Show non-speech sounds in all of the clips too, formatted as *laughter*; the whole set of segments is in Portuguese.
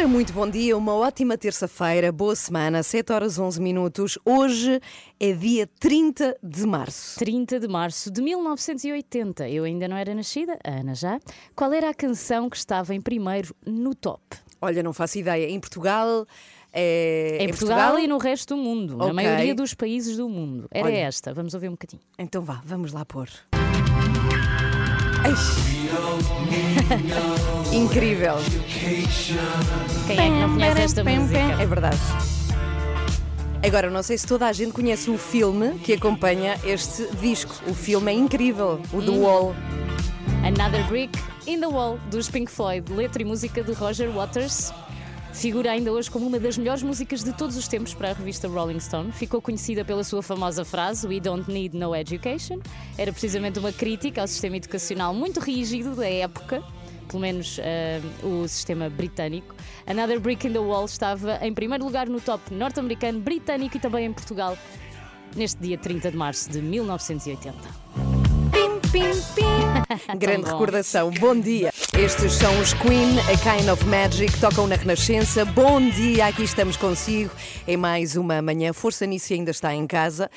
Ora, muito bom dia, uma ótima terça-feira, boa semana, 7 horas 11 minutos. Hoje é dia 30 de março. 30 de março de 1980. Eu ainda não era nascida, a Ana já. Qual era a canção que estava em primeiro no top? Olha, não faço ideia. Em Portugal. É... Em, Portugal, e no resto do mundo, na Ok. maioria dos países do mundo. Era Olha. esta, vamos ouvir um bocadinho. Então vá, vamos lá pôr. *laughs* Incrível. Quem é que não conhece esta música? É verdade. Agora, não sei se toda a gente conhece o filme que acompanha este disco. O filme é incrível, o The Wall. Another Brick in the Wall, dos Pink Floyd, letra e música de Roger Waters. Figura ainda hoje como uma das melhores músicas de todos os tempos para a revista Rolling Stone. Ficou conhecida pela sua famosa frase We don't need no education. Era precisamente uma crítica ao sistema educacional muito rígido da época, pelo menos ah, o sistema britânico. Another Brick in the Wall estava em primeiro lugar no top norte-americano, britânico e também em Portugal, neste dia 30 de março de 1980. Pim, pim. *laughs* Grande bom. recordação. Bom dia. Estes são os Queen, a Kind of Magic, tocam na Renascença. Bom dia, aqui estamos consigo em mais uma manhã. Força nisso ainda está em casa.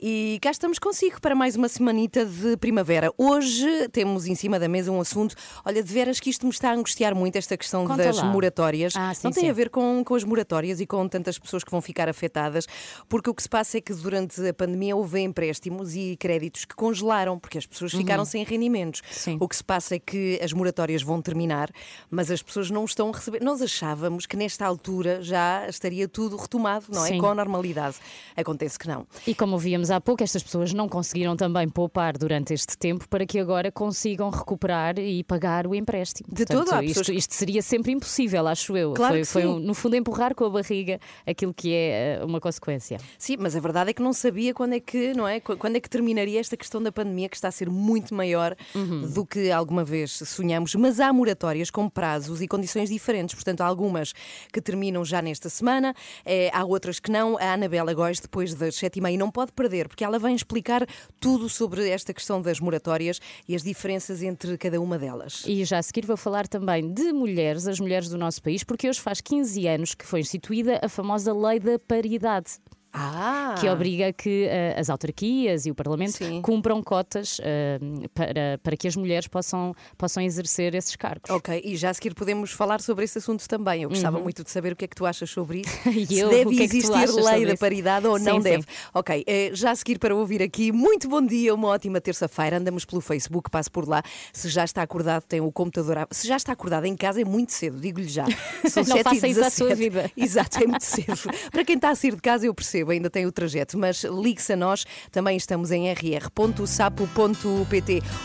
E cá estamos consigo para mais uma semanita de primavera. Hoje temos em cima da mesa um assunto. Olha, de veras que isto me está a angustiar muito, esta questão Conta das lá. moratórias. Ah, sim, Não tem sim. a ver com, com as moratórias e com tantas pessoas que vão ficar afetadas, porque o que se passa é que durante a pandemia houve empréstimos e créditos que congelaram, porque as pessoas ficaram sem rendimentos. Uhum. Sim. O que se passa é que as moratórias vão terminar, mas as pessoas não estão a receber. Nós achávamos que nesta altura já estaria tudo retomado, não é? Sim. Com a normalidade. Acontece que não. E como ouvíamos há pouco, estas pessoas não conseguiram também poupar durante este tempo para que agora consigam recuperar e pagar o empréstimo. De todo, isto, que- isto seria sempre impossível, acho eu. Claro foi, foi no fundo, empurrar com a barriga aquilo que é eh, uma consequência. Sim, mas a verdade é que não sabia quando é que, não é? Qu- Quando é que terminaria esta questão da pandemia que está a ser muito maior Uhum. do que alguma vez sonhamos. Mas há moratórias com prazos e condições diferentes. Portanto, há algumas que terminam já nesta semana, eh, há outras que não. A Anabela Góes, depois das sete e meia, não pode perder, porque ela vem explicar tudo sobre esta questão das moratórias e as diferenças entre cada uma delas. E já a seguir vou falar também de mulheres, as mulheres do nosso país, porque hoje faz 15 anos que foi instituída a famosa Lei da Paridade. Ah! que obriga que eh, as autarquias e o Parlamento Sim. cumpram cotas eh, para, para que as mulheres possam, possam exercer esses cargos. Ok, e já a seguir podemos falar sobre esse assunto também. Eu gostava muito de saber o que é que tu achas sobre isso. Uhum. *laughs* E Se eu, deve o que é que existir lei da paridade ou não Sim, deve. sim. Ok, eh, já a seguir para ouvir aqui, muito bom dia, uma ótima terça-feira. Andamos pelo Facebook, passo por lá. Se já está acordado, tem o computador. à- Se já está acordado em casa, é muito cedo, digo-lhe já. *laughs* São Não 7 faça isso à 17. sua vida. *laughs* Exato, é muito cedo. para quem está a sair de casa, eu percebo, ainda tem o trajeto, mas ligue-se a nós. Também estamos em rr.sapo.pt.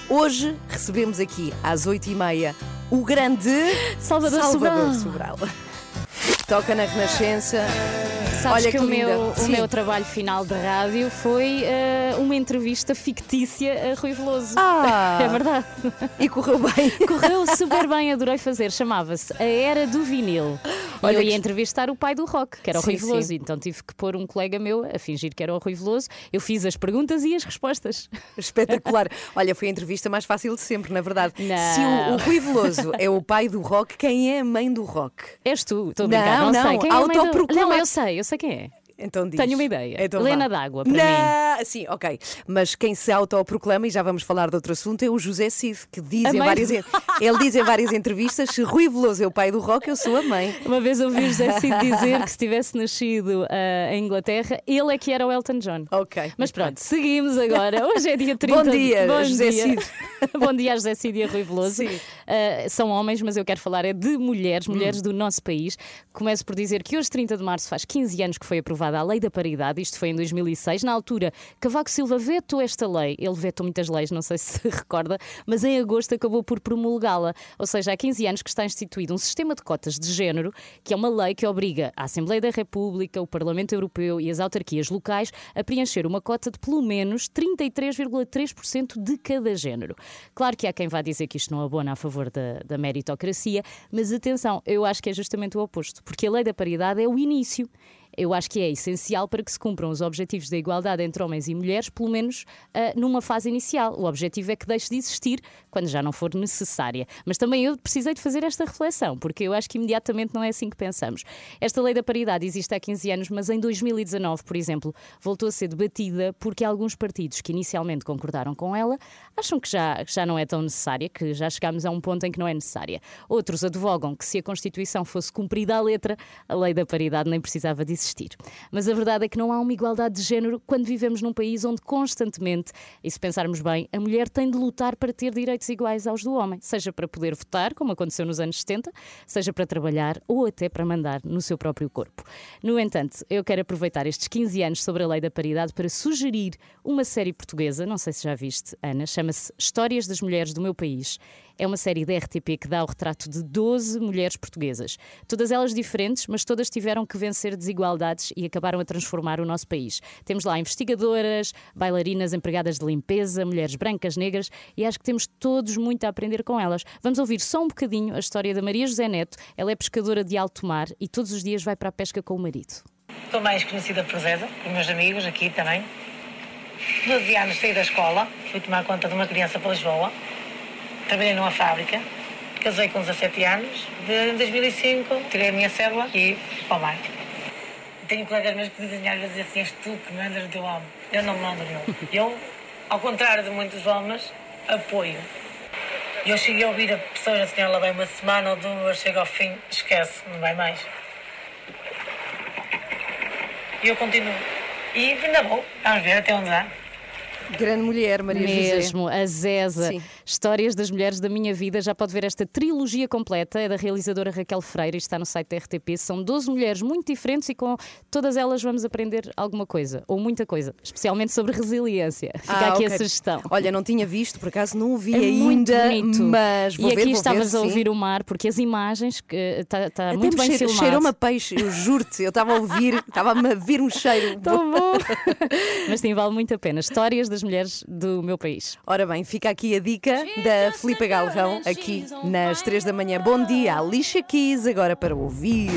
Hoje recebemos aqui às 8h30 o grande Salvador Sobral. Toca na Renascença. Sabes Olha que, que o, meu, o meu trabalho final de rádio foi eh, uma entrevista fictícia a Rui Veloso. Ah! *laughs* É verdade. E correu bem. *laughs* Correu super bem, adorei fazer. Chamava-se A Era do Vinil. Olha eu que- ia entrevistar o pai do rock, que era o Sim, Rui Veloso. sim. Então tive que pôr um colega meu a fingir que era o Rui Veloso. Eu fiz as perguntas e as respostas. *laughs* Espetacular. Olha, foi a entrevista mais fácil de sempre, na verdade. Não. Se o, o Rui Veloso é o pai do rock, quem é a mãe do rock? És tu, estou a brincar. Não, Não, não, sei. Quem é. Não, eu sei, eu sei quem é. Então diz. Tenho uma ideia. Então Helena d'Água, para Não, Sim, ok. Mas quem se autoproclama, e já vamos falar de outro assunto, é o José Cid, que diz em várias, ele diz em várias entrevistas: se Rui Veloso é o pai do rock, eu sou a mãe. Uma vez ouvi o José Cid dizer que *laughs* se tivesse nascido ah, em Inglaterra, ele é que era o Elton John. Ok. Mas pronto, seguimos agora. Hoje é dia 30 Bom dia, Bom José dia. Cid. *laughs* Bom dia a José Cid e a Rui Veloso. Sim. Hum. Ah, são homens, mas eu quero falar é de mulheres, mulheres do nosso país. Começo por dizer que hoje, 30 de março, faz 15 anos que foi aprovada aprovada a lei da paridade, isto foi em 2006. Na altura, Cavaco Silva vetou esta lei. Ele vetou muitas leis, não sei *laughs* se recorda, mas em agosto acabou por promulgá-la. Ou seja, há 15 anos que está instituído um sistema de cotas de género, que é uma lei que obriga a Assembleia da República, o Parlamento Europeu e as autarquias locais a preencher uma cota de pelo menos 33,3% de cada género. Claro que há quem vá dizer que isto não abona a favor da, da meritocracia, mas atenção, eu acho que é justamente o oposto, porque a lei da paridade é o início. Eu acho que é essencial para que se cumpram os objetivos da igualdade entre homens e mulheres, pelo menos ah, numa fase inicial. O objetivo é que deixe de existir quando já não for necessária. Mas também eu precisei de fazer esta reflexão, porque eu acho que imediatamente não é assim que pensamos. Esta lei da paridade existe há 15 anos, mas em 2019, por exemplo, voltou a ser debatida porque alguns partidos que inicialmente concordaram com ela acham que já, que já não é tão necessária, que já chegámos a um ponto em que não é necessária. Outros advogam que se a Constituição fosse cumprida à letra, a lei da paridade nem precisava de existir. Mas a verdade é que não há uma igualdade de género quando vivemos num país onde constantemente, e se pensarmos bem, a mulher tem de lutar para ter direitos iguais aos do homem, seja para poder votar, como aconteceu nos anos 70, seja para trabalhar ou até para mandar no seu próprio corpo. No entanto, eu quero aproveitar estes 15 anos sobre a lei da paridade para sugerir uma série portuguesa, não sei se já viste, Ana, chama-se Histórias das Mulheres do Meu País. É uma série da RTP que dá o retrato de 12 mulheres portuguesas. Todas elas diferentes, mas todas tiveram que vencer desigualdades e acabaram a transformar o nosso país. Temos lá investigadoras, bailarinas, empregadas de limpeza, mulheres brancas, negras e acho que temos todos muito a aprender com elas. Vamos ouvir só um bocadinho a história da Maria José Neto. Ela é pescadora de alto mar e todos os dias vai para a pesca com o marido. Sou mais conhecida por Zeza, por meus amigos aqui também. 12 anos saí da escola, fui tomar conta de uma criança para Lisboa. Trabalhei numa fábrica, casei com 17 anos. De, em 2005 tirei a minha cédula e fui para o mar. Tenho colegas meus que dizem às vezes assim: és tu que mandas no teu homem. Eu não mando não. Eu, ao contrário de muitos homens, apoio. Eu cheguei a ouvir a pessoas assim: ela vai uma semana ou duas, chega ao fim, esquece, não vai mais. E eu continuo. E ainda vou. Vamos ver até onde dá. Grande mulher, Maria José. Mesmo, a Zeza. Sim. Histórias das Mulheres da Minha Vida. Já pode ver esta trilogia completa. É da realizadora Raquel Freire e está no site da RTP. São 12 mulheres muito diferentes e com todas elas vamos aprender alguma coisa, ou muita coisa, especialmente sobre resiliência. Fica Ah, aqui ok. a sugestão. Olha, não tinha visto, por acaso não o vi É muito ainda, bonito. mas vou e ver, aqui estavas ver, a sim. ouvir o mar, porque as imagens está tá Até muito bem cheira- filmado. cheirou-me a peixe, eu juro-te. Eu estava a ouvir, *laughs* estava-me a vir um cheiro. *laughs* Tão bom! *laughs* Mas sim, vale muito a pena. Histórias das mulheres do meu país. Ora bem, fica aqui a dica da Filipa Galvão, aqui nas 3 da manhã. Bom dia, Alicia Keys, agora para ouvir.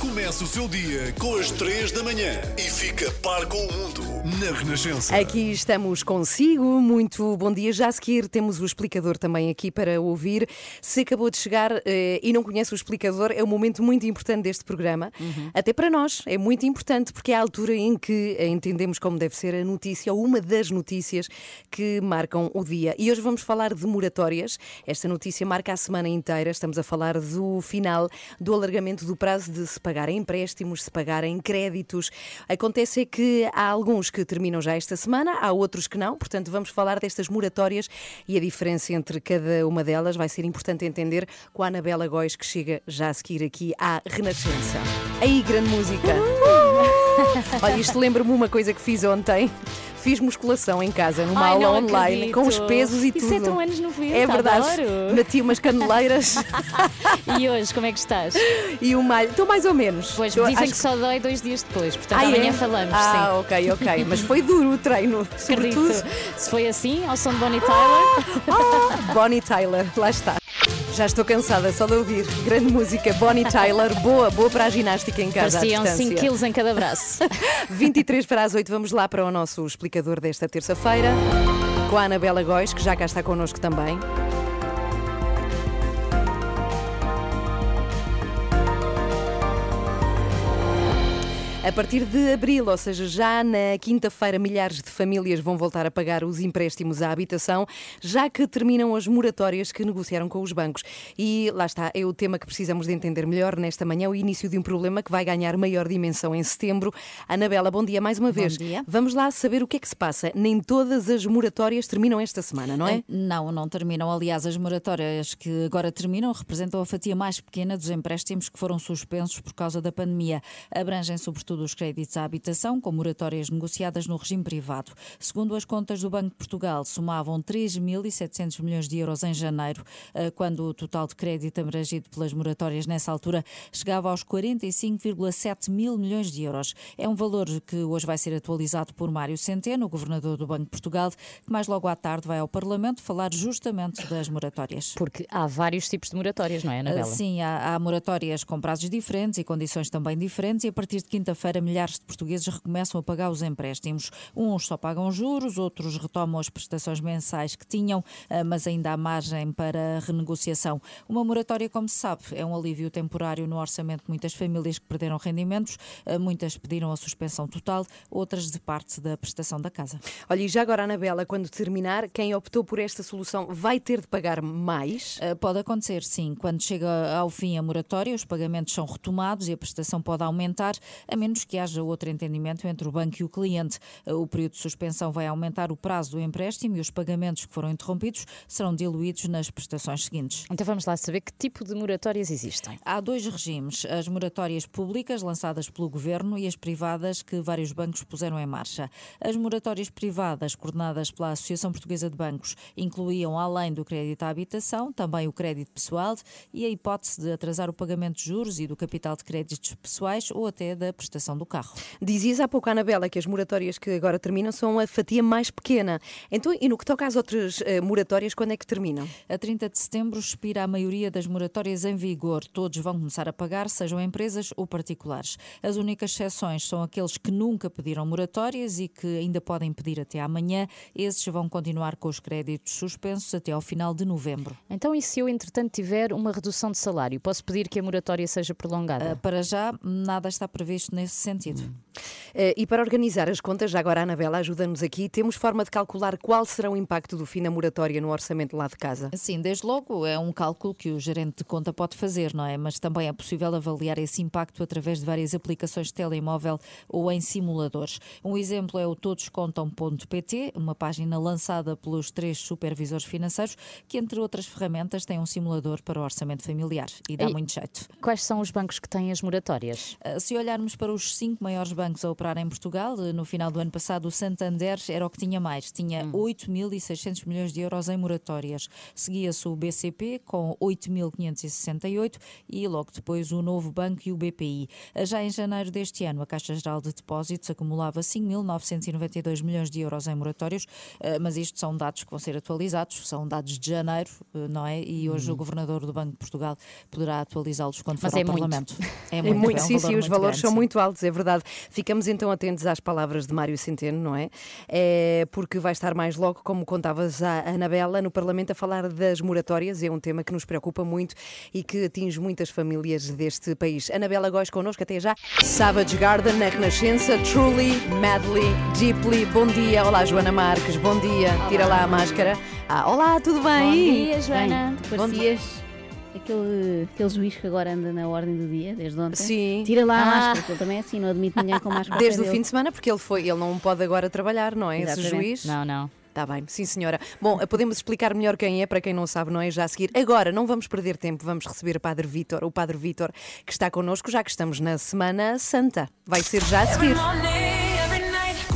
Começa o seu dia com as 3 da manhã e fica par com o mundo na Renascença. Aqui estamos consigo, muito bom dia. Já a seguir temos o explicador também aqui para ouvir. Se acabou de chegar eh, e não conhece o explicador, é um momento muito importante deste programa. Até para nós é muito importante porque é a altura em que entendemos como deve ser a notícia ou uma das notícias que marcam o dia. E hoje vamos falar de moratórias. Esta notícia marca a semana inteira. Estamos a falar do final do alargamento do prazo de pagarem empréstimos, se pagarem créditos. Acontece que há alguns que terminam já esta semana, há outros que não, portanto vamos falar destas moratórias e a diferença entre cada uma delas vai ser importante entender com a Anabela Góis que chega já a seguir aqui à Renascença. Aí, grande música! *laughs* Olha, isto lembra-me uma coisa que fiz ontem. Fiz musculação em casa, numa Ai, aula não online, com os acredito. pesos e Isso tudo. é tão anos 90, É verdade. adoro. Meti umas caneleiras *laughs* E hoje, como é que estás? e um malho. Estou mais ou menos. Pois, Estou- dizem acho que só dói dois dias depois, portanto Ah, é? amanhã falamos, Ah, sim. ok, ok. *laughs* Mas foi duro o treino, sobretudo. Acredito. Se foi assim, ao som de Bonnie Tyler, Ah, Bonnie Tyler, lá está. Já estou cansada só de ouvir. Grande música, Bonnie Tyler, boa, boa para a ginástica em casa pareciam à 5 distância. quilos em cada braço. *laughs* 23 para as 8, vamos lá para o nosso explicador desta terça-feira, com a Anabela Góis, que já cá está connosco também. A partir de abril, ou seja, já na quinta-feira, milhares de famílias vão voltar a pagar os empréstimos à habitação, já que terminam as moratórias que negociaram com os bancos. E lá está, é o tema que precisamos de entender melhor nesta manhã, o início de um problema que vai ganhar maior dimensão em setembro. Anabela, bom dia mais uma vez. dia. Vamos lá saber o que é que se passa. Nem todas as moratórias terminam esta semana, não é? Não, não terminam. Aliás, as moratórias que agora terminam representam a fatia mais pequena dos empréstimos que foram suspensos por causa da pandemia. Abrangem sobretudo dos créditos à habitação, com moratórias negociadas no regime privado. Segundo as contas do Banco de Portugal, somavam 3.700 milhões de euros em janeiro, eh, quando o total de crédito abrangido pelas moratórias nessa altura chegava aos 45,7 mil milhões de euros. É um valor que hoje vai ser atualizado por Mário Centeno, governador do Banco de Portugal, que mais logo à tarde vai ao Parlamento falar justamente das moratórias. Porque há vários tipos de moratórias, não é, Anabela? Uh, Sim, há, há moratórias com prazos diferentes e condições também diferentes, e a partir de quinta-feira milhares de portugueses recomeçam a pagar os empréstimos. Uns só pagam juros, outros retomam as prestações mensais que tinham, uh, mas ainda há margem para renegociação. Uma moratória, como se sabe, é um alívio temporário no orçamento de muitas famílias que perderam rendimentos, uh, muitas pediram a suspensão total, outras de parte da prestação da casa. Olha, e já agora, Anabela, quando terminar, quem optou por esta solução vai ter de pagar mais? Uh, Pode acontecer, sim. Quando chega ao fim a moratória, os pagamentos são retomados e a prestação pode aumentar, a menos que haja outro entendimento entre o banco e o cliente. O período de suspensão vai aumentar o prazo do empréstimo e os pagamentos que foram interrompidos serão diluídos nas prestações seguintes. Então vamos lá saber que tipo de moratórias existem. Há dois regimes: as moratórias públicas, lançadas pelo governo, e as privadas, que vários bancos puseram em marcha. As moratórias privadas, coordenadas pela Associação Portuguesa de Bancos, incluíam, além do crédito à habitação, também o crédito pessoal e a hipótese de atrasar o pagamento de juros e do capital de créditos pessoais ou até da prestação do carro. Dizias há pouco, Anabela, que as moratórias que agora terminam são a fatia mais pequena. Então, e no que toca às outras eh, moratórias, quando é que terminam? A 30 de setembro expira a maioria das moratórias em vigor. Todos vão começar a pagar, sejam empresas ou particulares. As únicas exceções são aqueles que nunca pediram moratórias e que ainda podem pedir até amanhã. Esses vão continuar com os créditos suspensos até ao final de novembro. Então, e se eu, entretanto, tiver uma redução de salário, posso pedir que a moratória seja prolongada? Ah, Para já, nada está previsto nesse sentido. Eh, E para organizar as contas, já agora a Anabela ajuda-nos aqui, temos forma de calcular qual será o impacto do fim da moratória no orçamento lá de casa? Sim, desde logo é um cálculo que o gerente de conta pode fazer, não é? Mas também é possível avaliar esse impacto através de várias aplicações de telemóvel ou em simuladores. Um exemplo é o todoscontam.pt, uma página lançada pelos três supervisores financeiros, que entre outras ferramentas tem um simulador para o orçamento familiar e dá E- muito jeito. Quais são os bancos que têm as moratórias? Uh, Se olharmos para os cinco maiores bancos a operar em Portugal, uh, no final do ano passado o Santander era o que tinha mais, tinha 8.600 milhões de euros em moratórias. Seguia-se o BCP com 8.568 e logo depois o Novo Banco e o BPI. Uh, Já em janeiro deste ano, a Caixa Geral de Depósitos acumulava 5.992 milhões de euros em moratórios, uh, mas isto são dados que vão ser atualizados, são dados de janeiro, não é? E hoje o Governador do Banco de Portugal poderá atualizá-los quando Mas for é ao muito. Parlamento. *laughs* É muito, é um sim, sim, os muito valores grande, são sim. muito altos, é verdade. Ficamos então atentos às palavras de Mário Centeno, não é? é? Porque vai estar mais logo, como contavas à Anabela, no Parlamento a falar das moratórias. É um tema que nos preocupa muito e que atinge muitas famílias deste país. Anabela Góis connosco, até já. Savage Garden na Renascença, Truly, Madly, Deeply. Bom dia. Olá, Joana Marques, bom dia. Tira lá a máscara. Ah, olá, tudo bem? Bom dia, Joana. Tu parecias aquele, aquele juiz que agora anda na ordem do dia, desde ontem. Sim. Tira lá a Ah. máscara, porque ele também é assim, não admite ninguém com máscara. Desde o dele. fim de semana, porque ele foi, ele não pode agora trabalhar, não é? Esse Exatamente. juiz. Não, não. Está bem, sim senhora. Bom, podemos explicar melhor quem é, para quem não sabe, não é? Já a seguir. Agora, não vamos perder tempo, vamos receber o Padre Vítor, o Padre Vítor, que está connosco, já que estamos na Semana Santa. Vai ser já a seguir.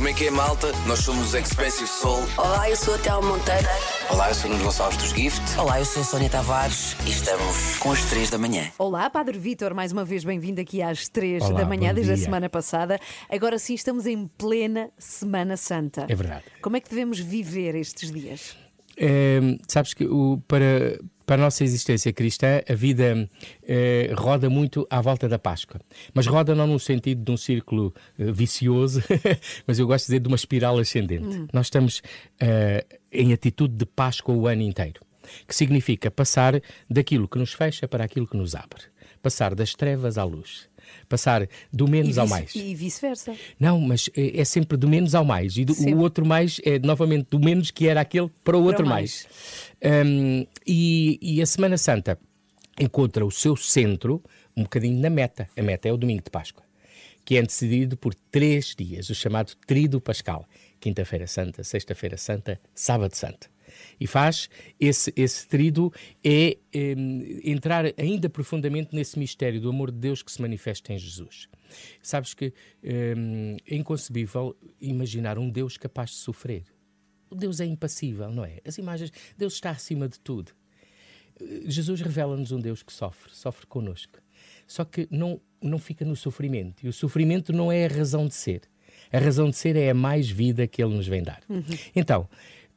Como é que é, malta? Nós somos os Expensive Soul. Olá, eu sou a Théo Monteiro. Olá, eu sou o Nuno Gonçalves dos Gift. Olá, eu sou a Sónia Tavares e estamos com as três da manhã. Olá, Padre Vítor, mais uma vez bem-vindo aqui às três Olá, da manhã, desde a dia. semana passada. Agora sim, estamos em plena Semana Santa. É verdade. Como é que devemos viver estes dias? É, sabes que o- para, para a nossa existência cristã, a vida eh, roda muito à volta da Páscoa. Mas roda não no sentido de um círculo eh, vicioso, *laughs* mas eu gosto de dizer de uma espiral ascendente. Nós estamos eh, em atitude de Páscoa o ano inteiro, que significa passar daquilo que nos fecha para aquilo que nos abre. Passar das trevas à luz. Passar do menos ao mais. E vice-versa. Não, mas é, é sempre do menos ao mais. E do- o outro mais é novamente do menos que era aquele para o outro mais. mais. Hum, e, e a Semana Santa encontra o seu centro um bocadinho na meta. A meta é o domingo de Páscoa, que é antecedido por três dias, o chamado Tríduo Pascal. Quinta-feira Santa, Sexta-feira Santa, Sábado Santo. E faz esse, esse tríduo é em, entrar ainda profundamente nesse mistério do amor de Deus que se manifesta em Jesus. Sabes que em, é inconcebível imaginar um Deus capaz de sofrer. O Deus é impassível, não é? As imagens, Deus está acima de tudo. Jesus revela-nos um Deus que sofre, sofre connosco. Só que não, não fica no sofrimento. E o sofrimento não é a razão de ser. A razão de ser é a mais vida que Ele nos vem dar. Então,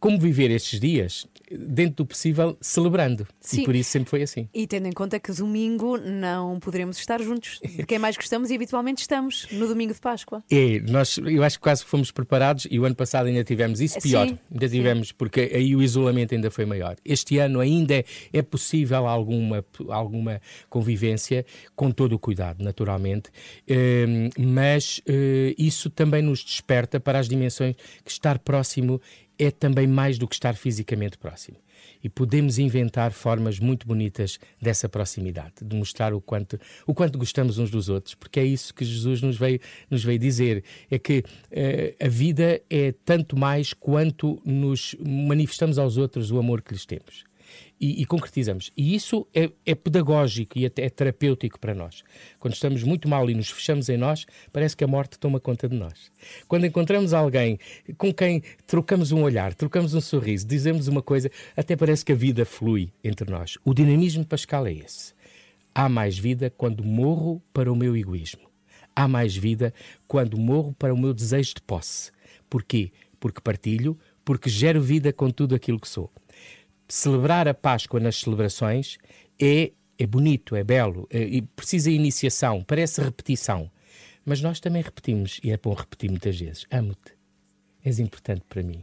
como viver estes dias, dentro do possível, celebrando. Sim. E por isso sempre foi assim. E tendo em conta que domingo não poderemos estar juntos. De quem mais gostamos e habitualmente estamos no domingo de Páscoa. É, nós, eu acho que quase fomos preparados e o ano passado ainda tivemos isso pior. Sim, ainda tivemos, porque aí o isolamento ainda foi maior. Este ano ainda é, é possível alguma, alguma convivência, com todo o cuidado, naturalmente, Hum, mas eh, isso também nos desperta para as dimensões que estar próximo é também mais do que estar fisicamente próximo. E podemos inventar formas muito bonitas dessa proximidade, de mostrar o quanto, o quanto gostamos uns dos outros, porque é isso que Jesus nos veio, nos veio dizer: é que eh, a vida é tanto mais quanto nos manifestamos aos outros o amor que lhes temos. E, e concretizamos. E isso é, é pedagógico e até é terapêutico para nós. Quando estamos muito mal e nos fechamos em nós, parece que a morte toma conta de nós. Quando encontramos alguém com quem trocamos um olhar, trocamos um sorriso, dizemos uma coisa, até parece que a vida flui entre nós. O dinamismo Pascal é esse. Há mais vida quando morro para o meu egoísmo. Há mais vida quando morro para o meu desejo de posse. Porquê? Porque partilho, porque gero vida com tudo aquilo que sou celebrar a Páscoa nas celebrações é, é bonito, é belo, é, e precisa de iniciação, parece repetição. Mas nós também repetimos, e é bom repetir muitas vezes: amo-te, és importante para mim.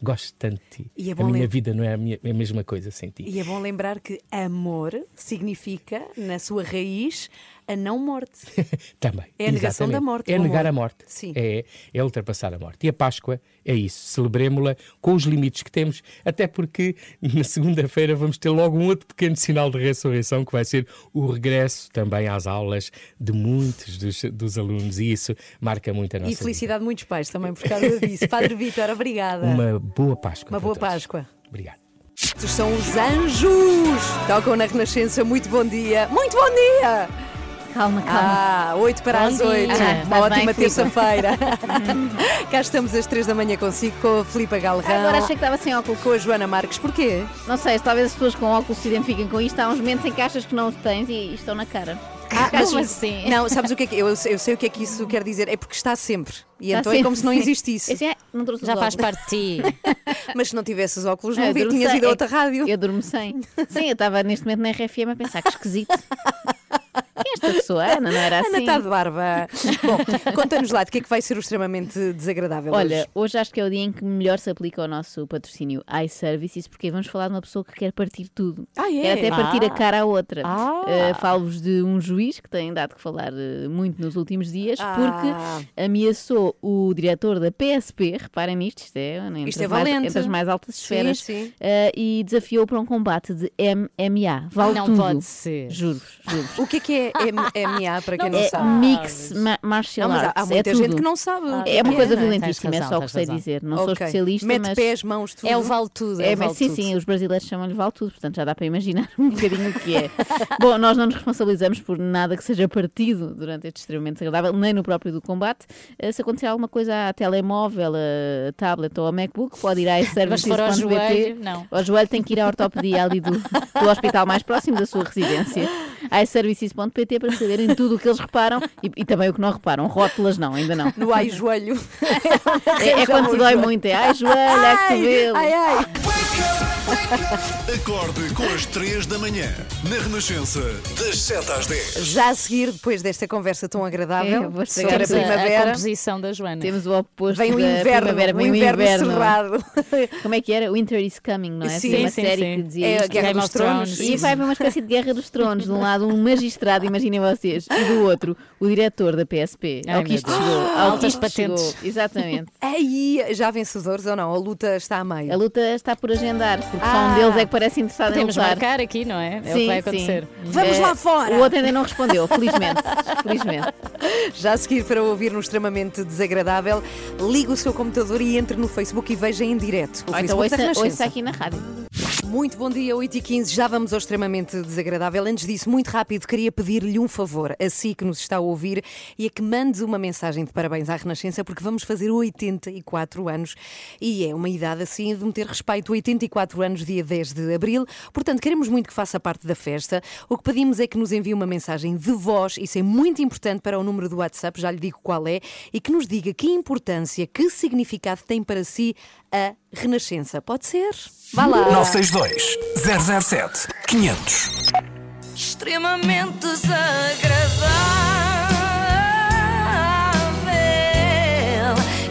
Gosto tanto de ti. E é a minha vida não é a, minha- é a mesma coisa sem ti. E é bom lembrar que amor significa, na sua raiz, a não morte. *laughs* Também. É a negação exatamente. da morte, É negar a morte. Sim. É, é ultrapassar a morte. E a Páscoa é isso. Celebremos-la com os limites que temos, até porque na segunda-feira vamos ter logo um outro pequeno sinal de ressurreição que vai ser o regresso também às aulas de muitos dos, dos alunos. E isso marca muito a nossa E felicidade de muitos pais também por causa disso. Padre *laughs* Vítor, obrigada. vida. Uma boa Páscoa. Uma para boa todos. Páscoa. Obrigado. Estes são os anjos. Tocam na Renascença. Muito bom dia. Muito bom dia. Calma, calma. Ah, 8 para Bom as dia. 8. Ah, Uma bem, ótima terça-feira. *laughs* Cá estamos às 3 da manhã consigo com a Filipa Galrão. Agora achei que estava sem óculos. Com a Joana Marques. Porquê? Não sei, talvez as pessoas com óculos se identifiquem com isto. Há uns momentos em que achas que não os tens e estão na cara. Ah, mas- assim? Não, sabes o que é que eu, eu sei o que é que isso quer dizer? É porque está sempre. E Está então é como se não existisse. Assim, ah, não Já faz parte de ti. *laughs* Mas se não tivesse os óculos, não eu vi, tinhas sem- ido a é outra rádio. Eu durmo sem. Sim, eu estava neste momento na RFM a pensar que esquisito. Quem é esta pessoa? Ana, não era assim? Ana está de barba. Bom, conta-nos lá de que é que vai ser o extremamente desagradável Olha, hoje. hoje acho que é o dia em que melhor se aplica o nosso patrocínio iServices, porque vamos falar de uma pessoa que quer partir tudo. Ah, é? Quer até partir Ah. a cara à outra. Ah. Eh, Falo-vos de um juiz que tem dado que falar eh, muito nos últimos dias, Ah. porque ameaçou o diretor da PSP, reparem nisto, isto é, entre, Isto é as mais, valente. entre as mais altas Sim, esferas, sim. eh, e desafiou para um combate de MMA. Vale Não tudo. pode ser. Juro-vos, juro-vos. O que é que é M- MA, para quem não, É sabe? Mix ma- Martial Não, mas há, Arts. há muita é gente tudo. que não sabe. que É uma que coisa não é? violentíssima, Tens é razão, só o que sei razão. dizer. Não sou Ok. especialista, Mete mas. pés, mãos, tudo. É o vale tudo. É, É, vale sim, tudo. sim, os brasileiros chamam-lhe vale tudo, portanto já dá para imaginar um *laughs* bocadinho o que é. Bom, nós não nos responsabilizamos por nada que seja partido durante este extremamente desagradável, nem no próprio do combate. Eh, Se acontecer alguma coisa a telemóvel, a tablet ou a MacBook, pode ir a *laughs* Mas se for ao iServices.pt. Ao joelho tem que ir à ortopedia ali do, do hospital mais próximo da sua residência. iServices.pt para saberem tudo o que eles reparam e, e também o que não reparam. Rótulas não, ainda não. No ai joelho. *laughs* É, é quando te dói muito, é ai joelho, ai cotovelo. ai, ai. Acorde com as 3 da manhã, na Renascença, das 7 às 10. Já a seguir, depois desta conversa tão agradável É, sobre a tudo. A, a primavera, composição da Joana. Temos o oposto vem o da inverno, primavera, o vem o inverno, inverno. cerrado. *laughs* Como é que era? Winter is coming, não é? Sim, Tinha uma sim, série sim. que dizia É a. Guerra dos Tronos. E vai haver uma espécie de guerra dos tronos. De um lado, um magistrado, imaginem vocês, e do outro, o diretor da PSP. Ai, ao que isto chegou. Ao que Altas isto patentes. chegou. Exatamente. *laughs* Aí, já vencedores ou não? A luta está a meio. A luta está por agendar. porque só um deles é que parece interessado Podemos em lutar. marcar aqui, não é? É o que Sim, vai sim. acontecer. Vamos Eh, lá fora! O outro ainda não respondeu, felizmente. *laughs* felizmente. Já a seguir para ouvir no extremamente desagradável, ligue o seu computador e entre no Facebook e veja em direto. O Ou então Facebook da ouça, ouça aqui na rádio. Muito bom dia, 8 e 15 já vamos ao extremamente desagradável. Antes disso, muito rápido, queria pedir-lhe um favor, a si que nos está a ouvir, e é que mande uma mensagem de parabéns à Renascença, porque vamos fazer 84 anos e é uma idade assim de meter respeito. 84 anos, dia 10 de abril, portanto, queremos muito que faça parte da festa. O que pedimos é que nos envie uma mensagem de voz, isso é muito importante para o número do WhatsApp, já lhe digo qual é, e que nos diga que importância, que significado tem para si a Renascença. Pode ser? Vá lá! 962 007 500. Extremamente desagradável.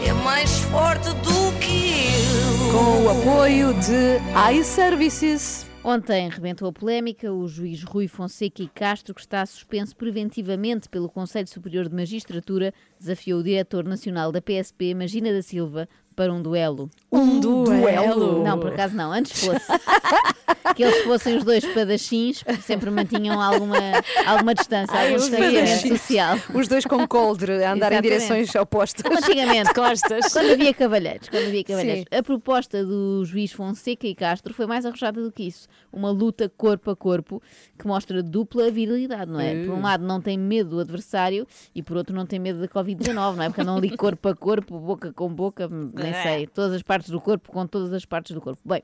É mais forte do que eu. Com o apoio de iServices. Ontem rebentou a polémica o juiz Rui Fonseca e Castro, que está suspenso preventivamente pelo Conselho Superior de Magistratura, desafiou o diretor nacional da PSP, Magina da Silva, para um duelo. Um duelo? Não, por acaso não, antes fosse. *laughs* que eles fossem os dois espadachins, porque sempre mantinham alguma, alguma distância, Ai, algum os distanciamento social. Os dois com coldre a andar em direções opostas. Antigamente, Costas. quando havia cavalheiros, quando havia cavalheiros. Sim. A proposta do juiz Fonseca e Castro foi mais arrojada do que isso. Uma luta corpo a corpo que mostra dupla virilidade, não é? Por um lado não tem medo do adversário e por outro não tem medo da Covid-19, não é? Porque andam ali corpo a corpo, boca com boca, nem sei, todas as partes do corpo com todas as partes do corpo. Bem,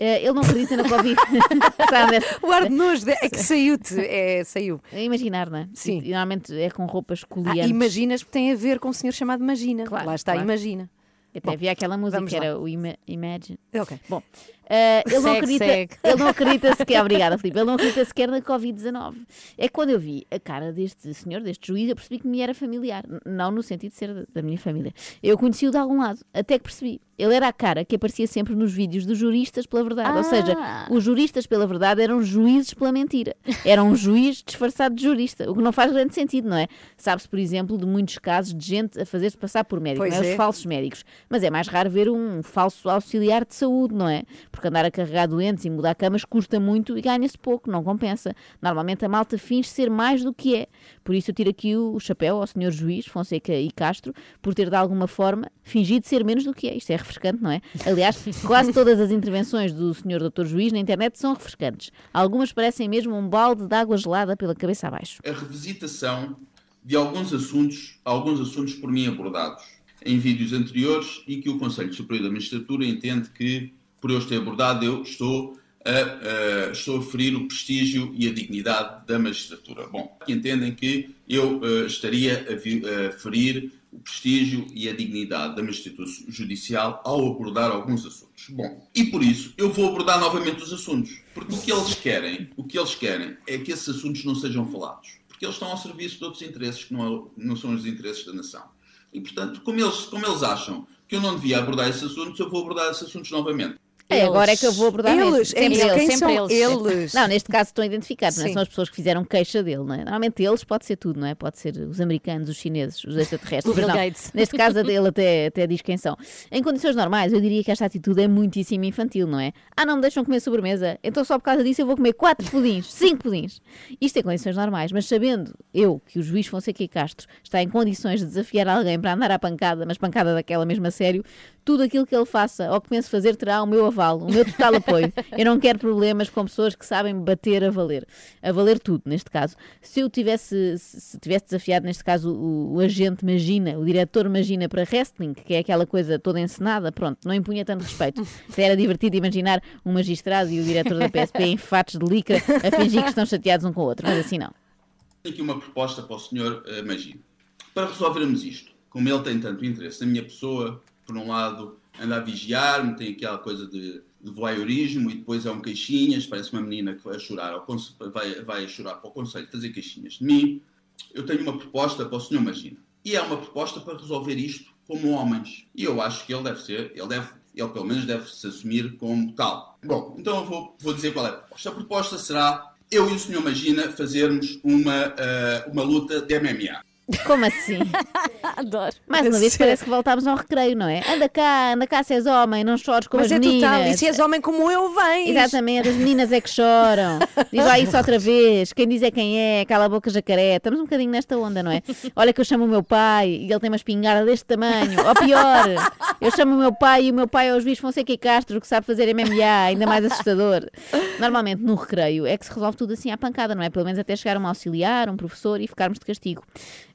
eh, ele não acredita na Covid. *laughs* Sabe, O ar de nojo de- é que saiu-te. É, saiu. é imaginar, não é? Sim. E, normalmente é com roupas Ah, coliantes. imaginas que tem a ver com um senhor chamado Magina. Claro, Lá está, claro. imagina. Até Bom, havia aquela música que lá. era o Ima- Imagine. Ok. Bom, eh, ele, não Segue, acredita, segue. ele não acredita sequer, obrigada Filipe, ele não acredita sequer na Covid-19. É que quando eu vi a cara deste senhor, deste juiz, eu percebi que me era familiar. Não no sentido de ser da- minha família. Eu conheci-o de algum lado, até que percebi. Ele era a cara que aparecia sempre nos vídeos dos juristas pela verdade. Ou seja, Ah. os juristas pela verdade eram juízes pela mentira. Era um juiz disfarçado de jurista, o que não faz grande sentido, não é? Sabe-se, por exemplo, de muitos casos de gente a fazer-se passar por médico, não é? é. Os falsos médicos. Mas é mais raro ver um falso auxiliar de saúde, não é? Porque andar a carregar doentes e mudar camas custa muito e ganha-se pouco, não compensa. Normalmente a malta finge ser mais do que é. Por isso eu tiro aqui o, chapéu ao senhor juiz, Fonseca e Castro, por ter de alguma forma fingido ser menos do que é. Isto é refrescante, não é? Aliás, quase todas as intervenções do senhor doutor juiz na internet são refrescantes. Algumas parecem mesmo um balde de água gelada pela cabeça abaixo. a revisitação de alguns assuntos, alguns assuntos por mim abordados em vídeos anteriores e que o Conselho Superior da Magistratura entende que, por eu os ter abordado, eu estou a, a- estou a ferir o prestígio e a dignidade da magistratura. Bom, entendem que eu eh, estaria a, vi- a ferir o prestígio e a dignidade da magistratura judicial ao abordar alguns assuntos. Bom, e por isso eu vou abordar novamente os assuntos, porque o que eles querem, o que eles querem é que esses assuntos não sejam falados, porque eles estão ao serviço de outros interesses que não, não são os interesses da nação. E portanto, como eles, como eles acham que eu não devia abordar esses assuntos, eu vou abordar esses assuntos novamente. É, agora é que eu vou abordar Eles, mesmo. é, Sempre mas eles, quem sempre são eles. eles? Não, neste caso estão identificados, não é? São as pessoas que fizeram queixa dele, não é? Normalmente eles pode ser tudo, não é? Pode ser os americanos, os chineses, os extraterrestres. *laughs* O Bill não. Gates. Neste caso *laughs* ele até, até diz quem são. Em condições normais, eu diria que esta atitude é muitíssimo infantil, não é? Ah, não me deixam comer sobremesa, então só por causa disso eu vou comer quatro pudins, *laughs* cinco pudins. Isto em condições normais, mas sabendo eu que o juiz Fonseca e Castro está em condições de desafiar alguém para andar à pancada, mas pancada daquela mesma a sério, tudo aquilo que ele faça ou que pense fazer terá o meu aval, o meu total apoio. Eu não quero problemas com pessoas que sabem bater a valer. A valer tudo, neste caso. Se eu tivesse, se se tivesse desafiado, neste caso, o, o agente Magina, o diretor Magina para wrestling, que é aquela coisa toda encenada, pronto, não impunha tanto respeito. Até era divertido imaginar um magistrado e o diretor da PSP em fatos de licra a fingir que estão chateados um com o outro, mas assim não. Tenho aqui uma proposta para o Sr. eh, Magino. Para resolvermos isto, como ele tem tanto interesse na minha pessoa, por um lado anda a vigiar-me, tem aquela coisa de, de voyeurismo e depois é um queixinhas, parece uma menina que vai chorar, ao vai, vai chorar para o Conselho fazer queixinhas de mim. Eu tenho uma proposta para o Sr. Magino. E é uma proposta para resolver isto como homens. E eu acho que ele deve ser, ele deve, ele pelo menos deve se assumir como tal. Bom, então eu vou, vou dizer qual é a proposta. A proposta será eu e o Sr. Magina fazermos uma, eh, uma luta de MMA. Como assim? *laughs* Adoro. Mais uma vez parece que voltámos ao recreio, não é? Anda cá, anda cá se és homem, não chores como Mas as é meninas. total, e se és homem como eu, vens. Exatamente, as meninas é que choram. Diz lá isso outra vez. Quem diz é quem é, cala a boca jacaré. Estamos um bocadinho nesta onda, não é? Olha que eu chamo o meu pai e ele tem uma espingarda deste tamanho. Ou pior, eu chamo o meu pai e o meu pai é o juiz Fonseca e Castro, que sabe fazer MMA, ainda mais assustador. Normalmente no recreio é que se resolve tudo assim à pancada, não é? Pelo menos até chegar um auxiliar, um professor e ficarmos de castigo.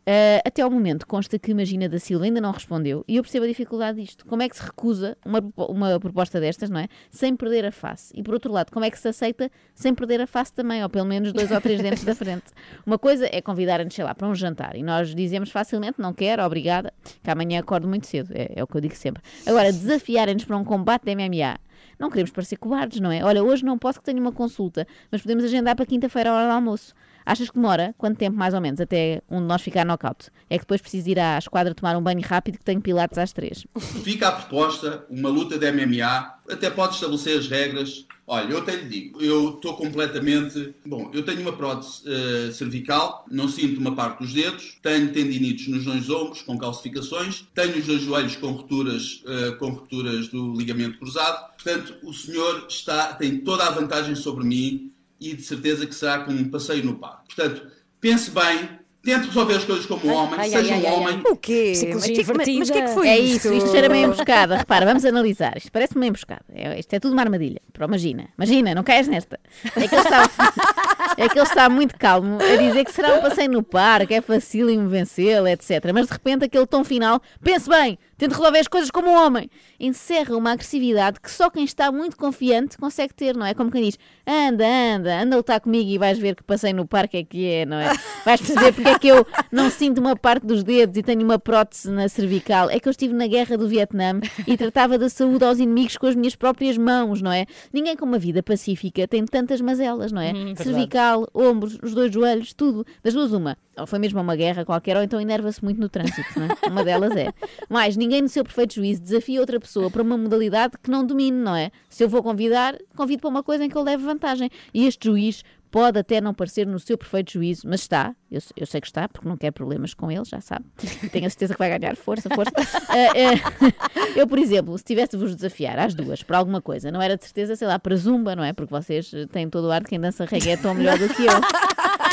Uh, até ao momento consta que Imagina da Silva ainda não respondeu e eu percebo a dificuldade disto. Como é que se recusa uma, uma proposta destas, não é? Sem perder a face. E por outro lado, como é que se aceita sem perder a face também, ou pelo menos dois ou três *laughs* dentes da frente? Uma coisa é convidar-nos, sei lá, para um jantar e nós dizemos facilmente não quero, obrigada, que amanhã acordo muito cedo, é, é o que eu digo sempre. Agora, desafiarem-nos para um combate de MMA. Não queremos parecer cobardes, não é? Olha, hoje não posso que tenho uma consulta, mas podemos agendar para quinta-feira à hora do almoço. Achas que demora? Quanto tempo, mais ou menos, até um de nós ficar knockout? É que depois preciso ir à esquadra tomar um banho rápido que tenho pilates às três. Fica a proposta, uma luta de MMA, até pode estabelecer as regras. Olha, eu até lhe digo, eu estou completamente. Bom, eu tenho uma prótese eh, cervical, não sinto uma parte dos dedos, tenho tendinites nos dois ombros com calcificações, tenho os dois joelhos com rupturas, eh, com rupturas do ligamento cruzado. Portanto, o senhor está, tem toda a vantagem sobre mim e de certeza que será como um passeio no parque. Portanto, pense bem, tente resolver as coisas como um homem, ai, seja ai, um ai, homem. O quê? Psicologia Mas mas- que é que foi é isto? isso, isto cheira meio emboscada. Repara, vamos analisar. Isto parece uma emboscada. É- isto é tudo uma armadilha. Pro, imagina, imagina, não caias nesta. É que ele está, *laughs* é que ele está muito calmo a dizer que será um passeio no parque, é facílimo vencê-lo, etc. Mas de repente aquele tom final, pense bem, tente resolver as coisas como um homem. Encerra uma agressividade que só quem está muito confiante consegue ter, não é? Como quem diz, anda, anda, anda a lutar comigo e vais ver que passeio no parque é que é, não é? Vais perceber porque é que eu não sinto uma parte dos dedos e tenho uma prótese na cervical. É que eu estive na guerra do Vietnã e tratava da saúde aos inimigos com as minhas próprias mãos, não é? Ninguém com uma vida pacífica tem tantas mazelas, não é? Hum, cervical, ombros, os dois joelhos, tudo. Das duas, uma. Ou foi mesmo uma guerra qualquer, ou então enerva-se muito no trânsito, não é? Uma delas é. Mas ninguém no seu perfeito juízo desafia outra pessoa para uma modalidade que não domine, não é? Se eu vou convidar, convido para uma coisa em que eu leve vantagem. E este juiz pode até não parecer no seu perfeito juízo, mas está, eu, eu sei que está, porque não quer problemas com ele, já sabe. Tenho a certeza que vai ganhar força, força. Ah, *laughs* ah, *laughs* eu, por exemplo, se tivesse de vos desafiar às duas por alguma coisa, não era de certeza, sei lá, para zumba, não é? Porque vocês têm todo o ar de quem dança reggaeton melhor do que eu.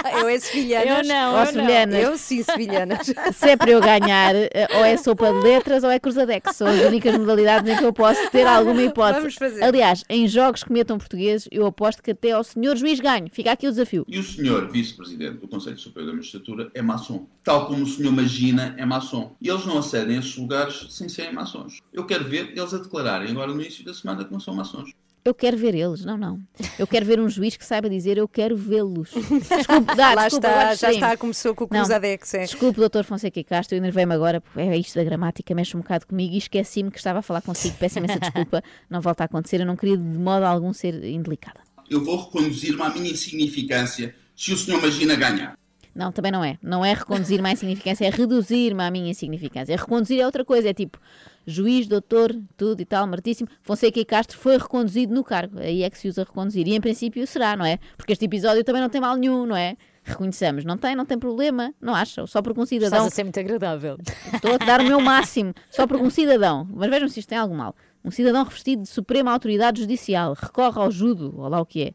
*laughs* Eu é sevilhanas. Eu não, Ou eu não. sevilhanas. Eu sim, sevilhanas. Se é para eu ganhar, eh, ou é sopa de letras ou é cruzadex. São as únicas modalidades em que eu posso ter alguma hipótese. Vamos fazer. Aliás, em jogos que metam portugueses, eu aposto que até ao senhor juiz ganho. Fica aqui o desafio. E o senhor vice-presidente do Conselho Superior da Magistratura é maçom, tal como o senhor Magina é maçom. E eles não acedem a esses lugares sem serem maçons. Eu quero ver eles a declararem agora no início da semana que não são maçons. Eu quero ver eles, não, não. Eu quero ver um juiz que saiba dizer eu quero vê-los. Desculpe, dá, Lá desculpa, está, já está, começou com o. Cruzadex. É. Desculpe, doutor Fonseca Castro, eu enervei-me agora, porque é isto da gramática, mexe um bocado comigo e esqueci-me que estava a falar consigo. Peço imensa desculpa, não volta a acontecer, eu não queria de modo algum ser indelicada. Eu vou reconduzir-me à minha insignificância se o senhor Magina ganhar. Não, também não é. Não é reconduzir-me à insignificância, é reduzir-me à minha insignificância. Reconduzir é outra coisa, é tipo juiz, doutor, tudo e tal, martíssimo. Fonseca e Castro foi reconduzido no cargo. Aí é que se usa reconduzir. E em princípio será, não é? Porque este episódio também não tem mal nenhum, não é? Reconheçamos, não tem, não tem problema, não acham? Só porque um Estás cidadão. a ser muito agradável. Estou a dar o meu máximo, só porque um cidadão, mas vejam se isto tem algo mal. Um cidadão revestido de suprema autoridade judicial recorre ao judo, ou lá o que é,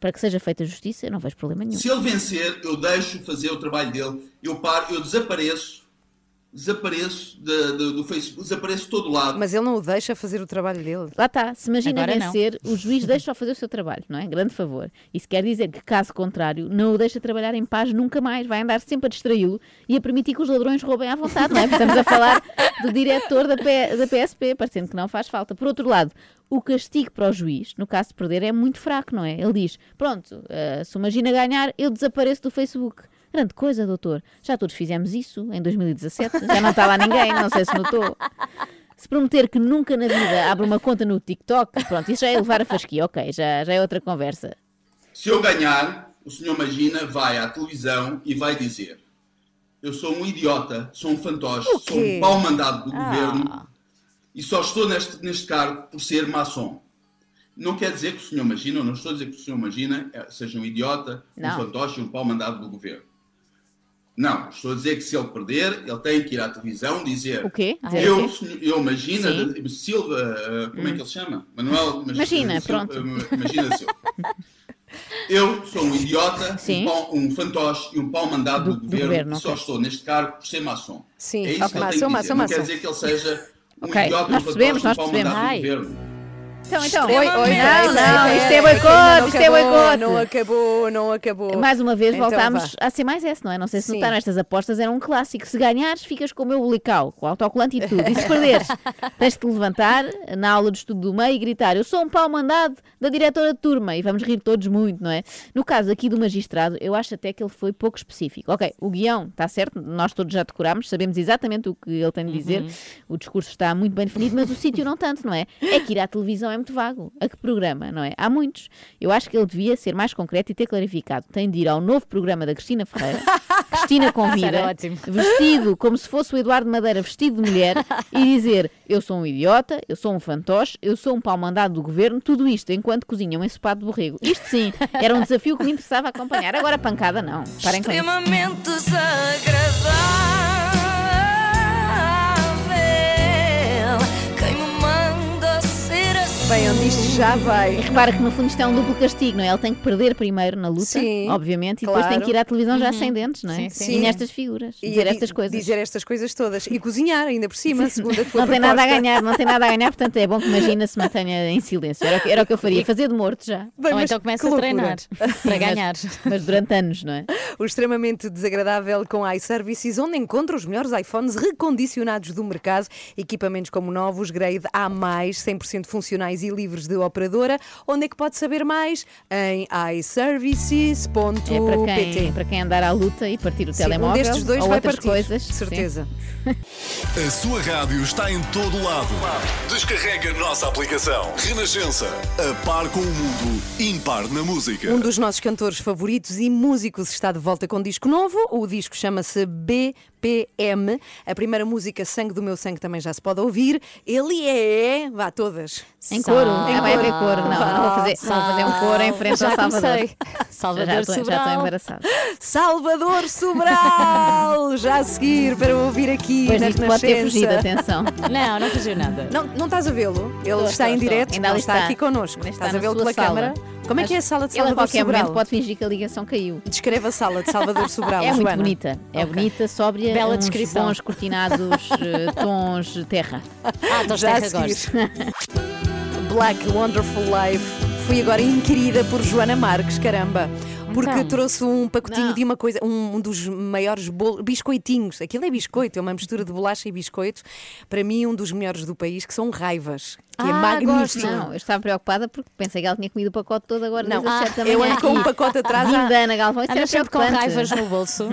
para que seja feita justiça, eu não vejo problema nenhum. Se ele vencer, eu deixo fazer o trabalho dele, eu paro, eu desapareço, desapareço da- da- do Facebook, desapareço de todo lado. Mas ele não o deixa fazer o trabalho dele. Lá está, se imagina Agora não. vencer, o juiz deixa-o fazer o seu trabalho, não é? Grande favor. Isso quer dizer que, caso contrário, não o deixa trabalhar em paz nunca mais, vai andar sempre a distraí-lo e a permitir que os ladrões roubem à vontade, não é? Porque Estamos a falar do diretor da, P- da PSP, parecendo que não faz falta. Por outro lado, o castigo para o juiz, no caso de perder, é muito fraco, não é? Ele diz: pronto, eh, se imagina ganhar, eu desapareço do Facebook. Grande coisa, doutor. Já todos fizemos isso em 2017. Já não está lá ninguém, não sei se notou. Se prometer que nunca na vida abre uma conta no TikTok, pronto, isso já é levar a fasquia, ok, já, já é outra conversa. Se eu ganhar, o senhor Magina vai à televisão e vai dizer: Eu sou um idiota, sou um fantoche, sou um pau mandado do Ah. governo e só estou neste, neste cargo por ser maçom. Não quer dizer que o senhor Magina, eu não estou a dizer que o senhor Magina eh, seja um idiota, Não. um fantoche, um pau mandado do governo. Não, estou a dizer que se ele perder, ele tem que ir à televisão dizer. O quê? Dizer Eu, o quê? senhor- eu imagina, Sim. Silva, uh, como é que ele se chama? Manuel Imagina, Silva, pronto. uh, Imagina Silva. Eu sou um idiota, Sim. um, pau, um fantoche e um pau mandado do, Do- do governo, governo, e só estou neste cargo por ser maçom. Sim, é isso ok. que ele Maçom, tem que maçom, dizer. Não maçom. quer dizer que ele seja Ok, nós percebemos, nós percebemos. Então, então. Oi, oi, não, não, isto é boicote, isto é boicote. Não acabou, não acabou. Mais uma vez Então voltámos a ser mais esse, não é? Não sei se notaram, estas apostas eram um clássico. Se ganhares, ficas com o meu bulical, com o autocolante e tudo. E se perderes, *laughs* tens de te levantar na aula de estudo do meio e gritar: Eu sou um pau mandado da diretora de turma. E vamos rir todos muito, não é? No caso aqui do magistrado, eu acho até que ele foi pouco específico. Ok, o guião está certo, nós todos já decorámos, sabemos exatamente o que ele tem de dizer, o discurso está muito bem definido, mas o sítio não tanto, não é? É que ir à televisão é muito vago. A que programa, não é? Há muitos. Eu acho que ele devia ser mais concreto e ter clarificado. Tem de ir ao novo programa da Cristina Ferreira. *laughs* Cristina convida, vestido como se fosse o Eduardo Madeira vestido de mulher e dizer: Eu sou um idiota, eu sou um fantoche, eu sou um pau mandado do governo, tudo isto enquanto cozinha um ensopado de borrego. Isto sim, era um desafio que me interessava acompanhar. Agora pancada não. Parem com isso. Extremamente desagradável. Bem, onde isto já E vai. repara que no fundo isto é um duplo castigo, não é? Ele tem que perder primeiro na luta, Sim, obviamente, e depois tem claro. que ir à televisão já sem dentes, não é? Sim, sim. E nestas figuras, E dizer di- estas coisas. Dizer estas coisas todas. E cozinhar ainda por cima, segundo a tua Não tem nada a proposta. ganhar, não tem nada a ganhar, portanto é bom que imagina se mantenha em silêncio. Era o que, era o que eu faria, fazer de morto já. Bem, Ou mas então começa a treinar para ganhar. Mas durante anos, não é? O extremamente desagradável com iServices, onde encontra os melhores iPhones recondicionados do mercado, equipamentos como novos, grade A+, 100% funcionais e livres de operadora. Onde é que pode saber mais? Em iServices.pt. É para quem, para quem andar à luta e partir o Sim, telemóvel um destes dois ou vai outras partir, coisas. certeza. *laughs* A sua rádio está em todo lado. Descarrega a nossa aplicação. Renascença. A par com o mundo. Impar na música. Um dos nossos cantores favoritos e músicos está de volta com um disco novo. O disco chama-se BPM. A primeira música, Sangue do Meu Sangue, também já se pode ouvir. Ele é. Vá, todas. Em coro? Em Ah, vai haver coro. Não, não vou fazer, não vou fazer um coro em frente Já ao Salvador. comecei. *laughs* Salvador já, estou- já estou Sobral. embaraçada. Salvador Sobral! já a seguir para ouvir aqui Pois na isto pode ter fugido, atenção. Não, não fugiu nada. Não, não estás a vê-lo? Ele Estou, está estou, em estou. direto, Ainda está, está. aqui connosco. Ainda está Estás a vê-lo pela sala. câmara? Como é que é a sala de Ele a Salvador qualquer Sobral? momento pode fingir que a ligação caiu. Descreve a sala de *laughs* Salvador Sobral, É muito Joana. bonita. É Ok. bonita, sóbria, Bela uns descrição. bons cortinados, *laughs* eh, tons terra. Ah, então Já a terra gosto. Black Wonderful Life. Fui agora inquirida por Joana Marques, caramba. Porque Então. trouxe um pacotinho Não. de uma coisa, um, um dos maiores bolos, biscoitinhos. Aquilo é biscoito, é uma mistura de bolacha e biscoito. Para mim, um dos melhores do país, que são raivas, que é Ah, magnífico. Não, eu estava preocupada porque pensei que ela tinha comido o pacote todo agora Não, ah, da eu ando com um pacote atrás Vindo há- da Ana Galvão, isso era Andas sempre com raivas no *laughs* bolso.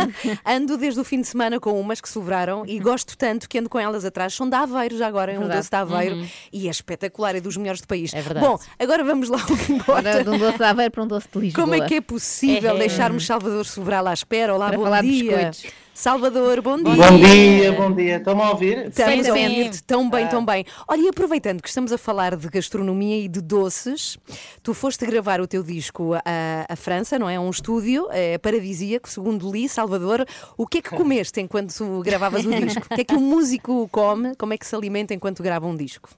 Ando desde o fim de semana com umas que sobraram e gosto tanto que ando com elas atrás. São da Aveiro já agora, é um doce de Aveiro e é espetacular, é dos melhores do país. É verdade. Bom, agora vamos lá ao que importa. Agora de um doce de Aveiro para um doce de Lisboa. Como é que é possível É. deixarmos Salvador Sobral à espera? Olá, Para bom dia. Salvador, bom dia. Bom dia, bom dia. Estão-me a ouvir? Estamos Sim, a sim. ouvir-te tão bem, Ah. tão bem. Olha, e aproveitando que estamos a falar de gastronomia e de doces, tu foste gravar o teu disco a França, não é? A Um estúdio é, paradisíaco, segundo li, Salvador. O que é que comeste enquanto tu gravavas o disco? O que é que um músico come? Como é que se alimenta enquanto grava um disco?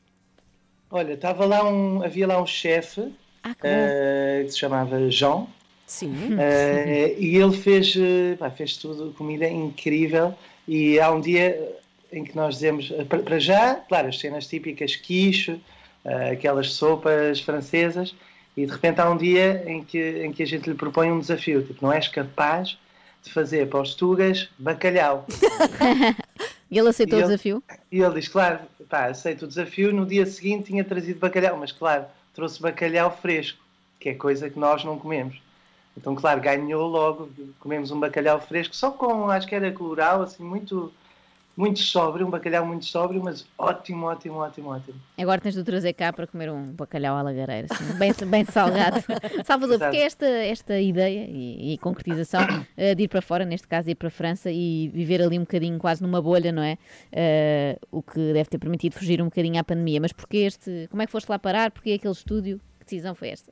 Olha, estava lá um, havia lá um chefe Ah, eh, que se chamava João Sim. eh, e ele fez, eh, pá, fez tudo, comida incrível e há um dia em que nós dizemos, eh, para já, claro, as cenas típicas, quiche, eh, aquelas sopas francesas e de repente há um dia em que, em que a gente lhe propõe um desafio, tipo, não és capaz de fazer para os tugas bacalhau. *laughs* E ele aceitou E o ele- desafio? E ele diz, claro, pá, aceito o desafio. No dia seguinte tinha trazido bacalhau, mas claro, trouxe bacalhau fresco, que é coisa que nós não comemos. Então, claro, ganhou logo, comemos um bacalhau fresco, só com, acho que era colorau, assim, muito, muito sóbrio, um bacalhau muito sóbrio, mas ótimo, ótimo, ótimo, ótimo. Agora tens de trazer cá para comer um bacalhau à lagareira, assim, bem, bem salgado. *laughs* Salvador, Exato. porque é esta, esta ideia e, e concretização eh, de ir para fora, neste caso ir para a França e viver ali um bocadinho quase numa bolha, não é? Eh, o que deve ter permitido fugir um bocadinho à pandemia. Mas porquê este, como é que foste lá parar? Porquê aquele estúdio? Que decisão foi esta?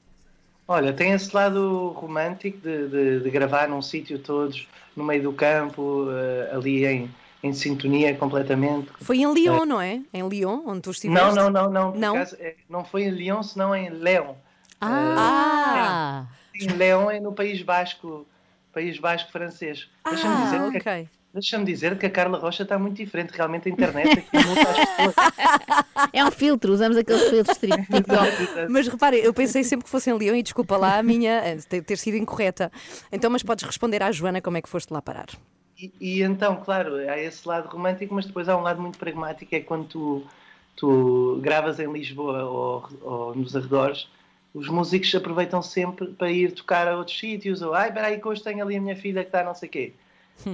Olha, tem esse lado romântico de, de- de gravar num sítio todos, no meio do campo, eh, ali em, em sintonia completamente. Foi em Lyon, não é? Em Lyon, onde tu estiveste? Não, não, não, não. Não? acaso, é, não foi em Lyon, senão em León. Ah! Em León é no País Basco, País Basco francês. Deixa-me Ah, dizer, que, ok. deixa dizer que a Carla Rocha está muito diferente. Realmente a internet aqui muda as pessoas. *laughs* É um filtro, usamos aqueles filtros TikTok. Mas repare, eu pensei sempre que fosse em Lyon e desculpa lá a minha eh, ter, ter sido incorreta. Então, mas podes responder à Joana como é que foste lá parar. E, e então, claro, há esse lado romântico, mas depois há um lado muito pragmático, é quando tu, tu gravas em Lisboa ou, ou nos arredores, os músicos aproveitam sempre para ir tocar a outros sítios, ou ai, peraí que hoje tenho ali a minha filha que está não sei quê.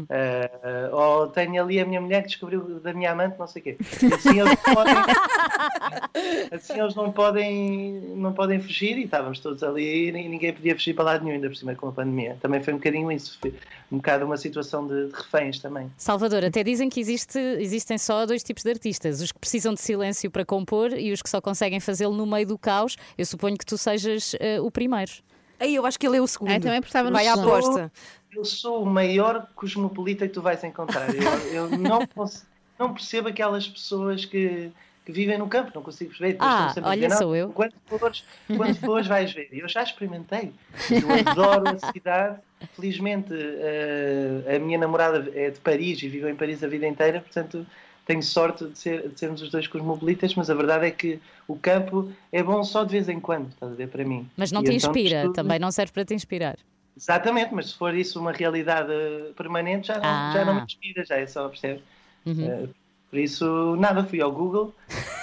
Ah, ou tenho ali a minha mulher que descobriu da minha amante, não sei o quê. Assim eles não podem, *laughs* assim eles não podem, não podem fugir e estávamos todos ali e ninguém podia fugir para lado nenhum, ainda por cima com a pandemia. Também foi um bocadinho isso, foi um bocado uma situação de, de reféns também. Salvador, até dizem que existe- existem só dois tipos de artistas: os que precisam de silêncio para compor e os que só conseguem fazê-lo no meio do caus. Eu suponho que tu sejas eh, o primeiro. Aí eu acho que ele é o segundo. Ah, também apostava no Vai à aposta. Eu sou o maior cosmopolita que tu vais encontrar. Eu, eu não, cons- não percebo aquelas pessoas que, que vivem no campo, não consigo perceber. Ah, a olha, dizer, sou "Não, eu." Quando fores, quando fores vais ver. Eu já experimentei. Eu adoro a cidade. Felizmente eh, a minha namorada é de Paris e viveu em Paris a vida inteira, portanto tenho sorte de, ser, de sermos os dois cosmopolitas, mas a verdade é que o campo é bom só de vez em quando, estás a ver, para mim. Mas não E te então inspira, estudo- também não serve para te inspirar. Exatamente, mas se for isso uma realidade eh, permanente, já não, Ah. já não me inspira, já é só, percebe? Uhum. Eh, por isso, nada, fui ao Google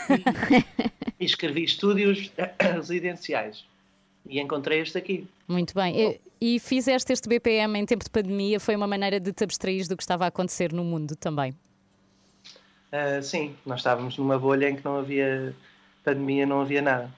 e, *laughs* e escrevi estúdios *coughs* residenciais e encontrei este aqui. Muito bem. E, e fizeste este BPM em tempo de pandemia, foi uma maneira de te abstrair do que estava a acontecer no mundo também. Ah, sim, nós estávamos numa bolha em que não havia pandemia, não havia nada.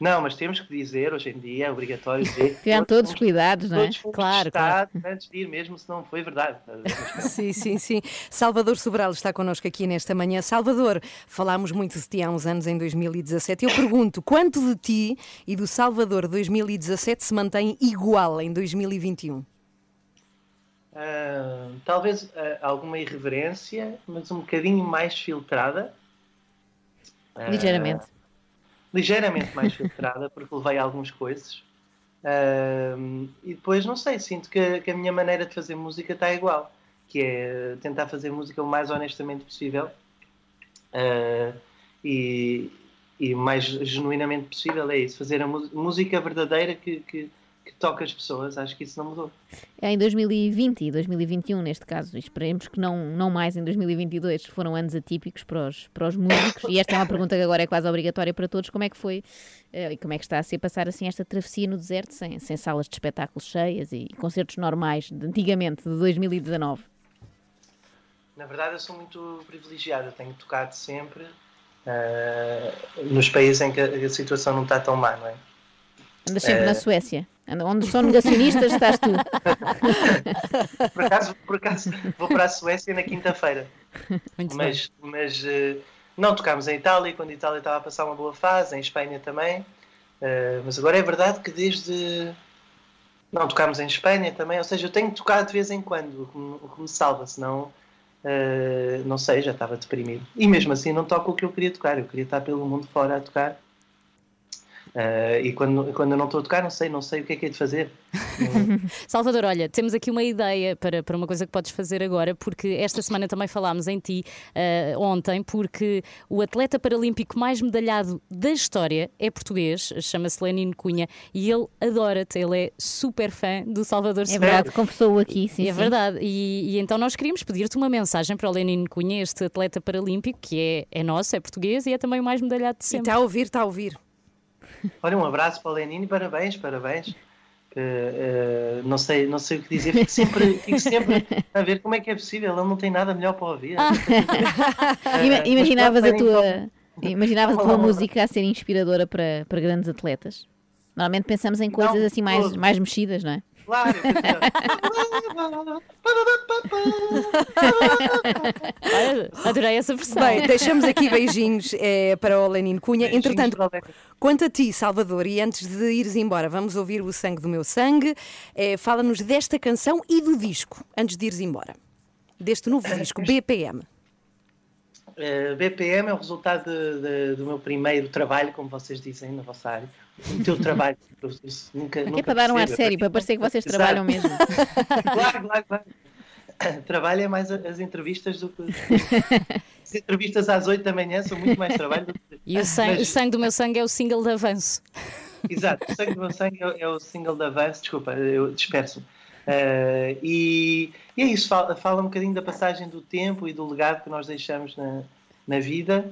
Não, mas temos que dizer, hoje em dia é obrigatório dizer *laughs* que Tiveram todos os cuidados, não é? Claro, testados antes de ir, mesmo se não foi verdade. *laughs* Sim, sim, sim. Salvador Sobral está connosco aqui nesta manhã. Salvador, falámos muito de ti há uns anos, em 2017. Eu pergunto, quanto de ti e do Salvador de 2017 se mantém igual em 2021? Ah, talvez ah, alguma irreverência, mas um bocadinho mais filtrada. Ah, Ligeiramente. Ligeiramente mais filtrada, porque levei algumas coisas. E depois, não sei, sinto que, que a minha maneira de fazer música está igual, que é tentar fazer música o mais honestamente possível ah, e, e mais genuinamente possível é isso, fazer a música verdadeira que, que, que toca as pessoas. Acho que isso não mudou. É em 2020 e 2021, neste caso, e esperemos que não, não mais em 2022, foram anos atípicos para os, para os músicos. E esta é uma pergunta que agora é quase obrigatória para todos: como é que foi eh, e como é que está a ser passar assim esta travessia no deserto, sem, sem salas de espetáculos cheias e concertos normais de antigamente, de 2019? Na verdade, eu sou muito privilegiado. Eu tenho tocado sempre ah, nos países em que a, situação não está tão má, não é? Andas sempre Eh, na Suécia, Anda- onde são negacionistas, estás tu. *laughs* Por acaso, por acaso vou para a Suécia na quinta-feira. Muito Mas, mas eh, não tocámos em Itália, quando a Itália estava a passar uma boa fase, em Espanha também. Eh, mas agora é verdade que desde. Não tocámos em Espanha também, ou seja, eu tenho tocado de vez em quando, o que me, salva, senão. eh, não sei, já estava deprimido. E mesmo assim não toco o que eu queria tocar, eu queria estar pelo mundo fora a tocar. Eh, e quando, quando eu não estou a tocar, não sei, não sei o que é que é de fazer. *laughs* Salvador, olha, temos aqui uma ideia para, para uma coisa que podes fazer agora, porque esta semana também falámos em ti eh, ontem, porque o atleta paralímpico mais medalhado da história é português, chama-se Lenino Cunha, e ele adora-te, ele é super fã do Salvador É verdade, confessou aqui, sim. é sim. verdade, e, e então nós queríamos pedir-te uma mensagem para o Lenino Cunha, este atleta paralímpico, que é, é nosso, é português e é também o mais medalhado de E sempre. está a ouvir, está a ouvir. Olha, um abraço para o Lenino e parabéns, parabéns. Eh, não, sei, não sei o que dizer, fico sempre, fico sempre a ver como é que é possível, ele não tem nada melhor para ouvir. *laughs* Ima- mas imaginavas a tua, imaginavas a tua música a ser inspiradora para, para grandes atletas? Normalmente pensamos em coisas Não, assim mais, mais mexidas, não é? Claro. *laughs* Adorei essa versão. Bem, deixamos aqui beijinhos eh, para o Lenin Cunha. Entretanto, quanto a ti, Salvador, e antes de ires embora, vamos ouvir o Sangue do Meu Sangue. Eh, Fala-nos desta canção e do disco, antes de ires embora. Deste novo disco, *laughs* BPM. Uh, BPM é o resultado de- de- do meu primeiro trabalho, como vocês dizem na vossa área. O teu trabalho. isso nunca, Aqui nunca é para dar um ar sério, para parecer que vocês Exato. trabalham mesmo. *laughs* claro, claro, claro. Trabalho é mais as entrevistas do que. As entrevistas às 8 da manhã são muito mais trabalho do que. E o sangue, o Mas- sangue do meu sangue é o single de avanço. Exato, o Sangue do Meu Sangue é, é o single de avanço, desculpa, eu disperso. Uh, e, e é isso, fala, fala um bocadinho da passagem do tempo e do legado que nós deixamos na, na vida.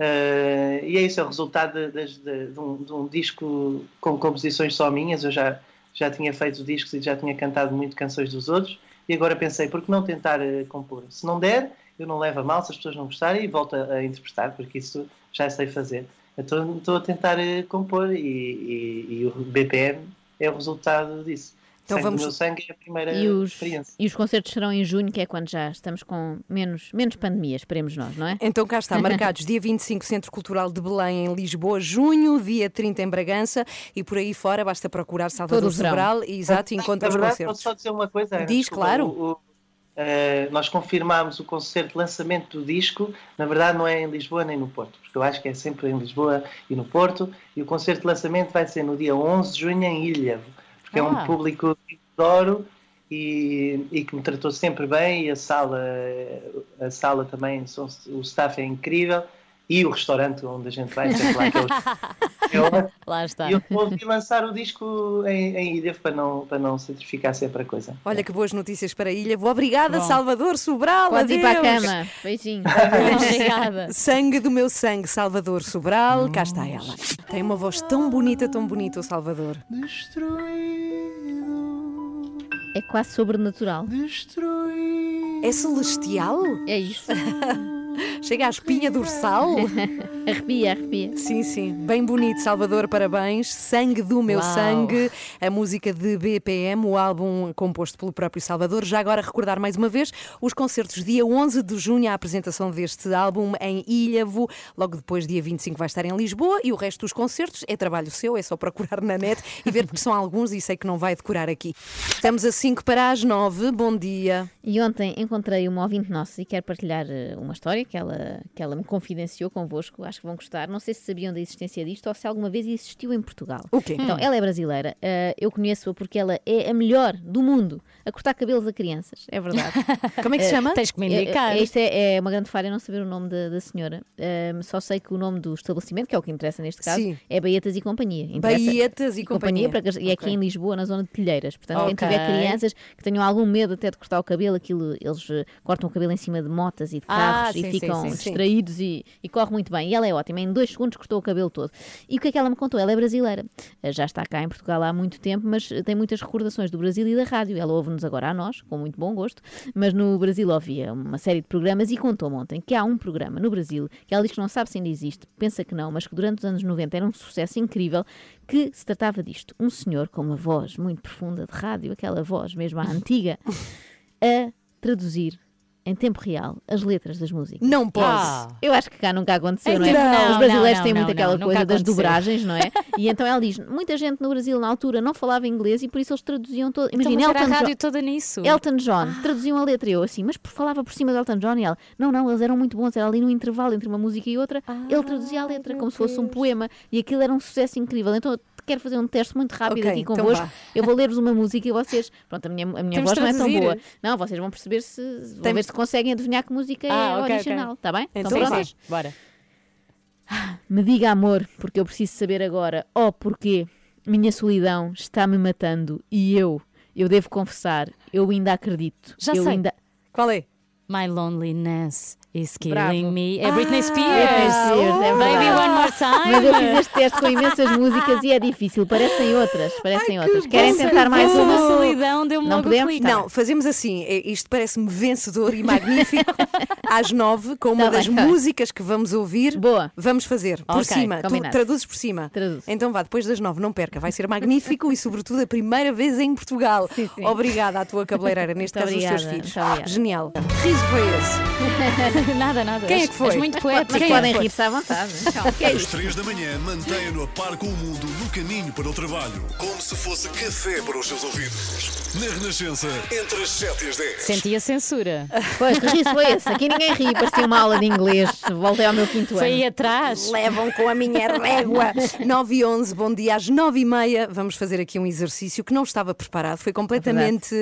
Uh, e é isso, é o resultado de, de- de um, de um disco com composições só minhas. Eu já, já tinha feito discos e já tinha cantado muito canções dos outros. E agora pensei, por que não tentar uh, compor? Se não der, eu não levo a mal, se as pessoas não gostarem, e volto a, a interpretar, porque isso já sei fazer. Estou a tentar compor e, e- e o BPM é o resultado disso. Então Sangue vamos- do meu sangue é a primeira E os, experiência. e os concertos serão em junho, que é quando já estamos com menos, menos pandemia, esperemos nós, não é? Então cá está, *laughs* marcados dia 25 Centro Cultural de Belém em Lisboa, junho, dia 30 em Bragança e por aí fora basta procurar Salvador. Sobral e exato, e encontra os verdade, concertos. posso só dizer uma coisa? Diz, Desculpa, claro. o- o- eh, nós confirmámos o concerto de lançamento do disco, na verdade não é em Lisboa nem no Porto, porque eu acho que é sempre em Lisboa e no Porto, e o concerto de lançamento vai ser no dia 11 de junho em Ilha, porque é Ah. um público que adoro e, e que me tratou sempre bem, e a sala, a sala também, o staff é incrível, e o restaurante onde a gente vai, sempre lá, que ótimo. *laughs* Lá está. E eu resolvi lançar o disco em, em Ilha para não, para não sacrificar sempre a coisa. Olha que boas notícias para a ilha. Vou obrigada, Bom. Salvador Sobral. Pode ir para a adeus. cama. Beijinho. Obrigada. Sangue do meu sangue, Salvador Sobral, cá está ela. Tem uma voz tão bonita, tão bonita o Salvador. É quase sobrenatural. É celestial? É isso. *laughs* Chega à espinha dorsal? *laughs* arrepia, arrepia. Sim, sim. Bem bonito, Salvador, parabéns. Sangue do meu Uau. sangue, a música de BPM, o álbum composto pelo próprio Salvador. Já agora recordar mais uma vez os concertos dia 11 de junho, a apresentação deste álbum em Ilhavo. Logo depois, dia 25, vai estar em Lisboa e o resto dos concertos é trabalho seu, é só procurar na net e ver porque são alguns e sei que não vai decorar aqui. Estamos a 5 para as 9. Bom dia. E ontem encontrei uma ouvinte nossa e quero partilhar eh, uma história que ela, que ela me confidenciou convosco. Acho que vão gostar. Não sei se sabiam da existência disto ou se alguma vez existiu em Portugal. O quê? Então, ela é brasileira. eh, eu conheço-a porque ela é a melhor do mundo a cortar cabelos a crianças. É verdade. *laughs* Como é que se Eh, chama? Tens que me É- indicar. é- Isto é, é uma grande falha não saber o nome da, da senhora. Ahm, só sei que o nome do estabelecimento, que é o que interessa neste caso, Sim. é Baetas e Companhia. Interessa- Baetas e Companhia. para que- e é aqui em Lisboa, na zona de Telheiras. Portanto, quem Ok. tiver crianças que tenham algum medo até de cortar o cabelo, aquilo, eles eh, cortam o cabelo em cima de motas e de Ah, carros sim, e sim, ficam sim, sim. distraídos e, e corre muito bem. E ela é ótima, em dois segundos cortou o cabelo todo. E o que é que ela me contou? Ela é brasileira. Eh, Já está cá em Portugal há muito tempo, mas eh, tem muitas recordações do Brasil e da rádio. Ela ouve-nos agora a nós, com muito bom gosto, mas no Brasil ouvia uma série de programas e contou-me ontem que há um programa no Brasil que ela diz que não sabe se ainda existe, pensa que não, mas que durante os anos 90 era um sucesso incrível, que se tratava disto. Um senhor com uma voz muito profunda de rádio, aquela voz mesmo à antiga, *laughs* a traduzir em tempo real as letras das músicas. Não pode. Ah. Eu acho que cá nunca aconteceu, Em não é? não, Os brasileiros não, têm não, muito aquela não, coisa das dobragens, não é? *laughs* E então ela diz: muita gente no Brasil na altura não falava inglês e por isso eles traduziam todo. Então, Imagina, mas era a Elton, rádio Jo- toda nisso. Elton John, traduziam a letra e eu assim, mas falava por cima de Elton John e ela, não, não, eles eram muito bons, era ali no intervalo entre uma música e outra, ele traduzia a letra como se fosse um poema e aquilo era um sucesso incrível. Então eu quero fazer um teste muito rápido Ok, aqui então convosco. vá. eu vou ler-vos uma música e vocês, pronto, a minha, a minha voz não é tão boa. Não, vocês vão perceber se, vão Tem- ver se conseguem adivinhar que música é Ah, ok, original, ok. está bem? Então Estão vá. prontos? Bora. Me diga amor, porque eu preciso saber agora. Oh, porquê? Minha solidão está-me matando e eu, eu devo confessar, eu ainda acredito. Já eu sei. ainda. Qual é? My loneliness is killing me. É Britney Spears. Britney Spears, é Baby one more time. Mas eu fiz este teste com imensas músicas e é difícil. Parecem outras. Parecem outras. Querem bom. tentar mais uma? solidão deu-me Não podemos? Tá Não, fazemos assim. é- Isto parece-me vencedor e magnífico. *laughs* Às nove, com uma Tá das tá bem. músicas que vamos ouvir. Boa. Vamos fazer. Por Ok, cima. Tu combinado. traduzes por cima. Traduzo. Então vá, depois das nove, não perca. Vai ser magnífico e, sobretudo, a primeira vez em Portugal. Sim, sim. Obrigada à tua cabeleireira, neste Muito caso, os teus obrigada, filhos. obrigada. Genial. Que riso foi esse? *laughs* *laughs* Nada, nada. Quem é que foi? És muito poeta. Mas Quem é podem que foi? rir-se à vontade. Então, é Às três da manhã, mantenha-no a par com o mundo no caminho para o trabalho. Como se fosse café para os seus ouvidos. Na Renascença, entre as 7 e as 10. Senti a censura. Pois, que riso foi esse? Aqui ninguém ri. Parecia uma aula de inglês. Voltei ao meu quinto Foi aí ano. atrás. Levam com a minha régua. 9 e 11, bom dia. Às 9 e meia vamos fazer aqui um exercício que não estava preparado, foi completamente,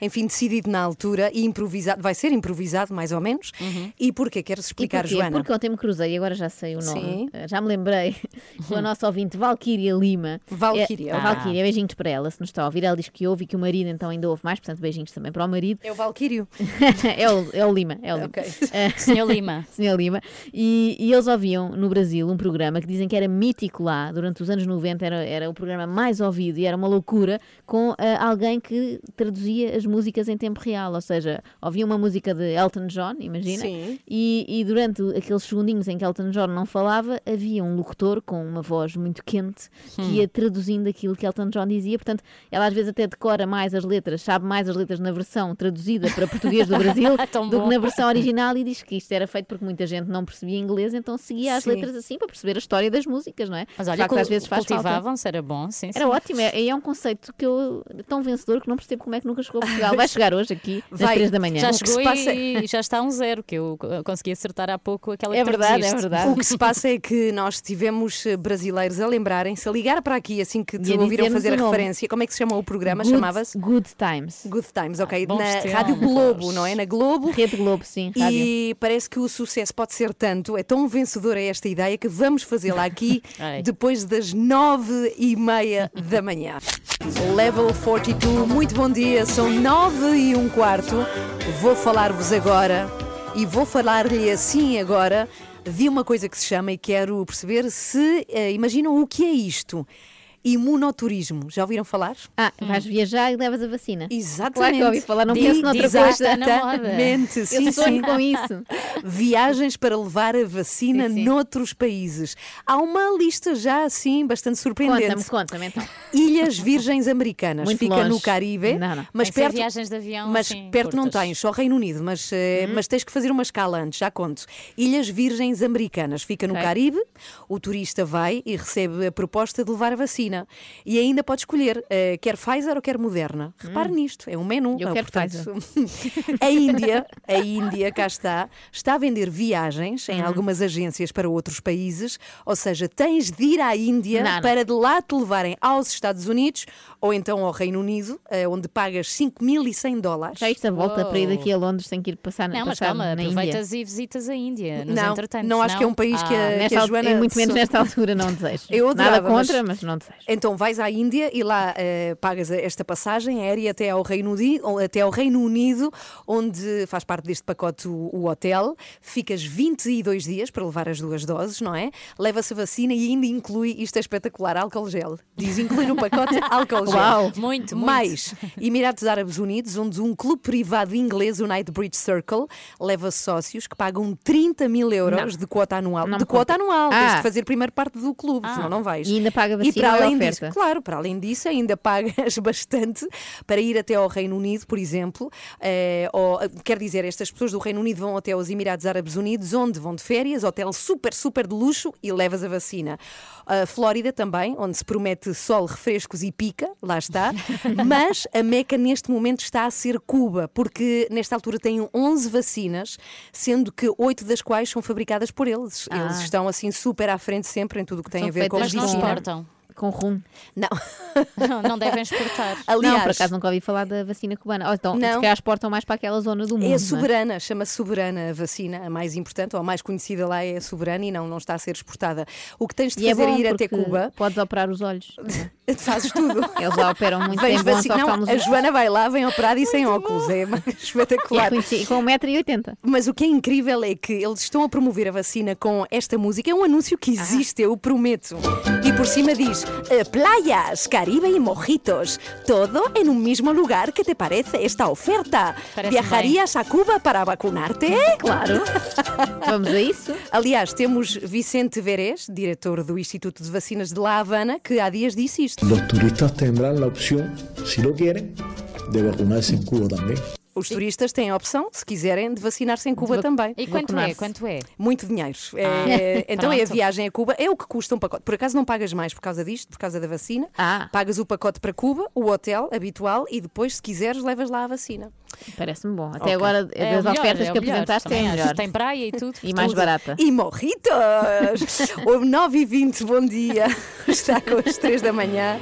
enfim, decidido na altura e improvisado. Vai ser improvisado, mais ou menos. E porquê? Queres E explicar, porquê? Joana? Porque ontem me cruzei, agora já sei o nome. Sim. Eh, Já me lembrei *laughs* com a nossa ouvinte Valquíria Lima. Valquíria. É, Ah. Valquíria, beijinhos para ela, se nos está a ouvir. Ela diz que ouve e que o marido então ainda ouve mais, portanto, beijinhos também para o marido. É o Valquírio. *laughs* é, o, é o Lima, é o Lima. Ok. Eh, *laughs* Senhor Lima. Senhor Lima. E, e eles ouviam no Brasil um programa que dizem que era mítico lá, durante os anos 90, era, era o programa mais ouvido e era uma loucura, com ah, alguém que traduzia as músicas em tempo real. Ou seja, ouvia uma música de Elton John, imagina, Sim. E, e durante aqueles segundinhos em que Elton John não falava, havia um locutor com uma voz muito quente que Hum. ia traduzindo aquilo que Elton John dizia. Portanto, ela às vezes até decora mais as letras, sabe mais as letras na versão traduzida para português do Brasil *laughs* Tão do que na versão original e diz que isto era feito porque muita gente não percebia inglês, então seguia as Sim. letras assim para perceber a história das músicas, não é? Mas olha, facto, às vezes cultivavam-se, era bom, sim, sim. Era ótimo, é, é um conceito que eu tão vencedor que não percebo como é que nunca chegou a Portugal. *laughs* Vai chegar hoje aqui, às três da manhã. Já chegou se passa- e já está um zero, que eu consegui acertar há pouco aquela É que verdade, é verdade. *laughs* O que se passa é que nós tivemos eh, brasileiros a lembrarem-se, a ligar para aqui assim que te ouviram fazer a referência. Como é que se chama o programa? Chamava-se Good Times. Good Times, ok. bons Na tempos. Rádio Globo, não é? Na Globo. Rede Globo, sim. rádio. E parece que o sucesso pode ser tanto, é tão vencedora esta ideia que vamos fazê-la aqui *laughs* depois das nove e meia da manhã. Level 42, muito bom dia, são nove e um quarto. Vou falar-vos agora e vou falar-lhe assim agora de uma coisa que se chama e quero perceber se eh, imaginam o que é isto. Imunoturismo, já ouviram falar? Ah, vais viajar e levas a vacina. Exatamente. Claro que ouvi falar, não Diz- penso noutra coisa. Exatamente, sim, Eu sonho sim. com isso. *laughs* Viagens para levar a vacina Sim, sim. noutros países. Há uma lista já assim bastante surpreendente. Conta-me, conta-me então. Ilhas Virgens Americanas. Muito Fica longe. no Caribe. Não, não. Mas perto, viagens de avião, mas assim, perto não curtas. tens, só Reino Unido, mas, Uhum. mas tens que fazer uma escala antes, já conto. Ilhas Virgens Americanas. Fica no. Caribe. O turista vai e recebe a proposta de levar a vacina. E ainda pode escolher, eh, quer Pfizer ou quer Moderna. Repare nisto, é um menu. Hum. Eu Ah, quero *laughs* a Índia, a Índia, cá está, está a vender viagens Hum. em algumas agências para outros países, ou seja, tens de ir à Índia Não, não. para de lá te levarem aos Estados Unidos ou então ao Reino Unido, eh, onde pagas 5.100 dólares. Já isto a volta para ir daqui a Londres tem que ir passar, Não, mas calma, na Índia. aproveitas e visitas a Índia nos Não, não acho que é um país que a- Ah, Nesta a altura- Joana- e muito menos sou- nesta altura não desejo. Eu Nada adorava, mas- contra, mas, não desejo. Então vais à Índia e lá eh, pagas esta passagem aérea até ao, Reino Unido, até ao Reino Unido, onde faz parte deste pacote o, o hotel. Ficas 22 dias para levar as duas doses, não é? Leva-se a vacina e ainda inclui, isto é espetacular, álcool gel. Diz, inclui no pacote *laughs* álcool gel. Uau. Muito, muito. Mais, Emirados Árabes Unidos, onde um clube privado inglês, o Knightsbridge Circle, leva sócios que pagam 30 mil euros de quota anual. Não de quota conta. anual, Ah. tens de fazer primeiro parte do clube, senão não vais. E ainda paga E vacina para ou é além disso, claro, para além disso, ainda pagas *laughs* bastante para ir até ao Reino Unido, por exemplo. eh, ou, quer dizer, estas pessoas do Reino Unido vão até aos Emirados Árabes Unidos, onde vão de férias, hotel super, super de luxo e levas a vacina. A Flórida também, onde se promete sol, refrescos e pica, lá está. *laughs* Mas a Meca neste momento está a ser Cuba, porque nesta altura têm 11 vacinas, sendo que 8 das quais são fabricadas por eles. Eles Ah. estão assim super à frente sempre em tudo o que tem São a ver com Mas não exportam. Com rum. Não. Não, não devem exportar. *laughs* Aliás, não, por acaso nunca ouvi falar da vacina cubana. Ou então, Não. se calhar exportam mais para aquela zona do mundo. É não a soberana, chama-se soberana a vacina, a mais importante, ou a mais conhecida lá é a soberana e não, não está a ser exportada. O que tens de E é fazer bom é ir até Cuba. Podes operar os olhos. *laughs* *laughs* Fazes tudo. Eles lá operam muito Vens em bons vacinar- Não, a Joana vai lá, vem operada e sem óculos. É *laughs* espetacular. E com 1,80m. Mas o que é incrível é que eles estão a promover a vacina com esta música. É um anúncio que existe, eu prometo. E por cima diz: eh, Playas, Caribe y mojitos. Todo en un mismo lugar. ¿Qué te parece esta oferta? Parece ¿Viajarías a Cuba para vacunarte? *laughs* Claro. Vamos a isso. Aliás, temos Vicente Verés, diretor do Instituto de Vacinas de La Habana, que há dias disse isto. Los turistas tendrán la opción, si lo quieren, de vacunarse en Cuba también. Os turistas têm a opção, se quiserem, de vacinar-se em Cuba também. E quanto é? Quanto é? Muito dinheiro. É, Ah, então é a viagem a Cuba, é o que custa um pacote. Por acaso não pagas mais por causa disto, por causa da vacina. Ah. Pagas o pacote para Cuba, o hotel habitual e depois, se quiseres, levas lá a vacina. Parece-me bom. Até Ok. agora, É das melhor, ofertas é que apresentaste, é melhor. Tem praia e tudo. E mais Tudo. barata. E morritos! o 9 e 20 bom dia. Está com as 3 da manhã.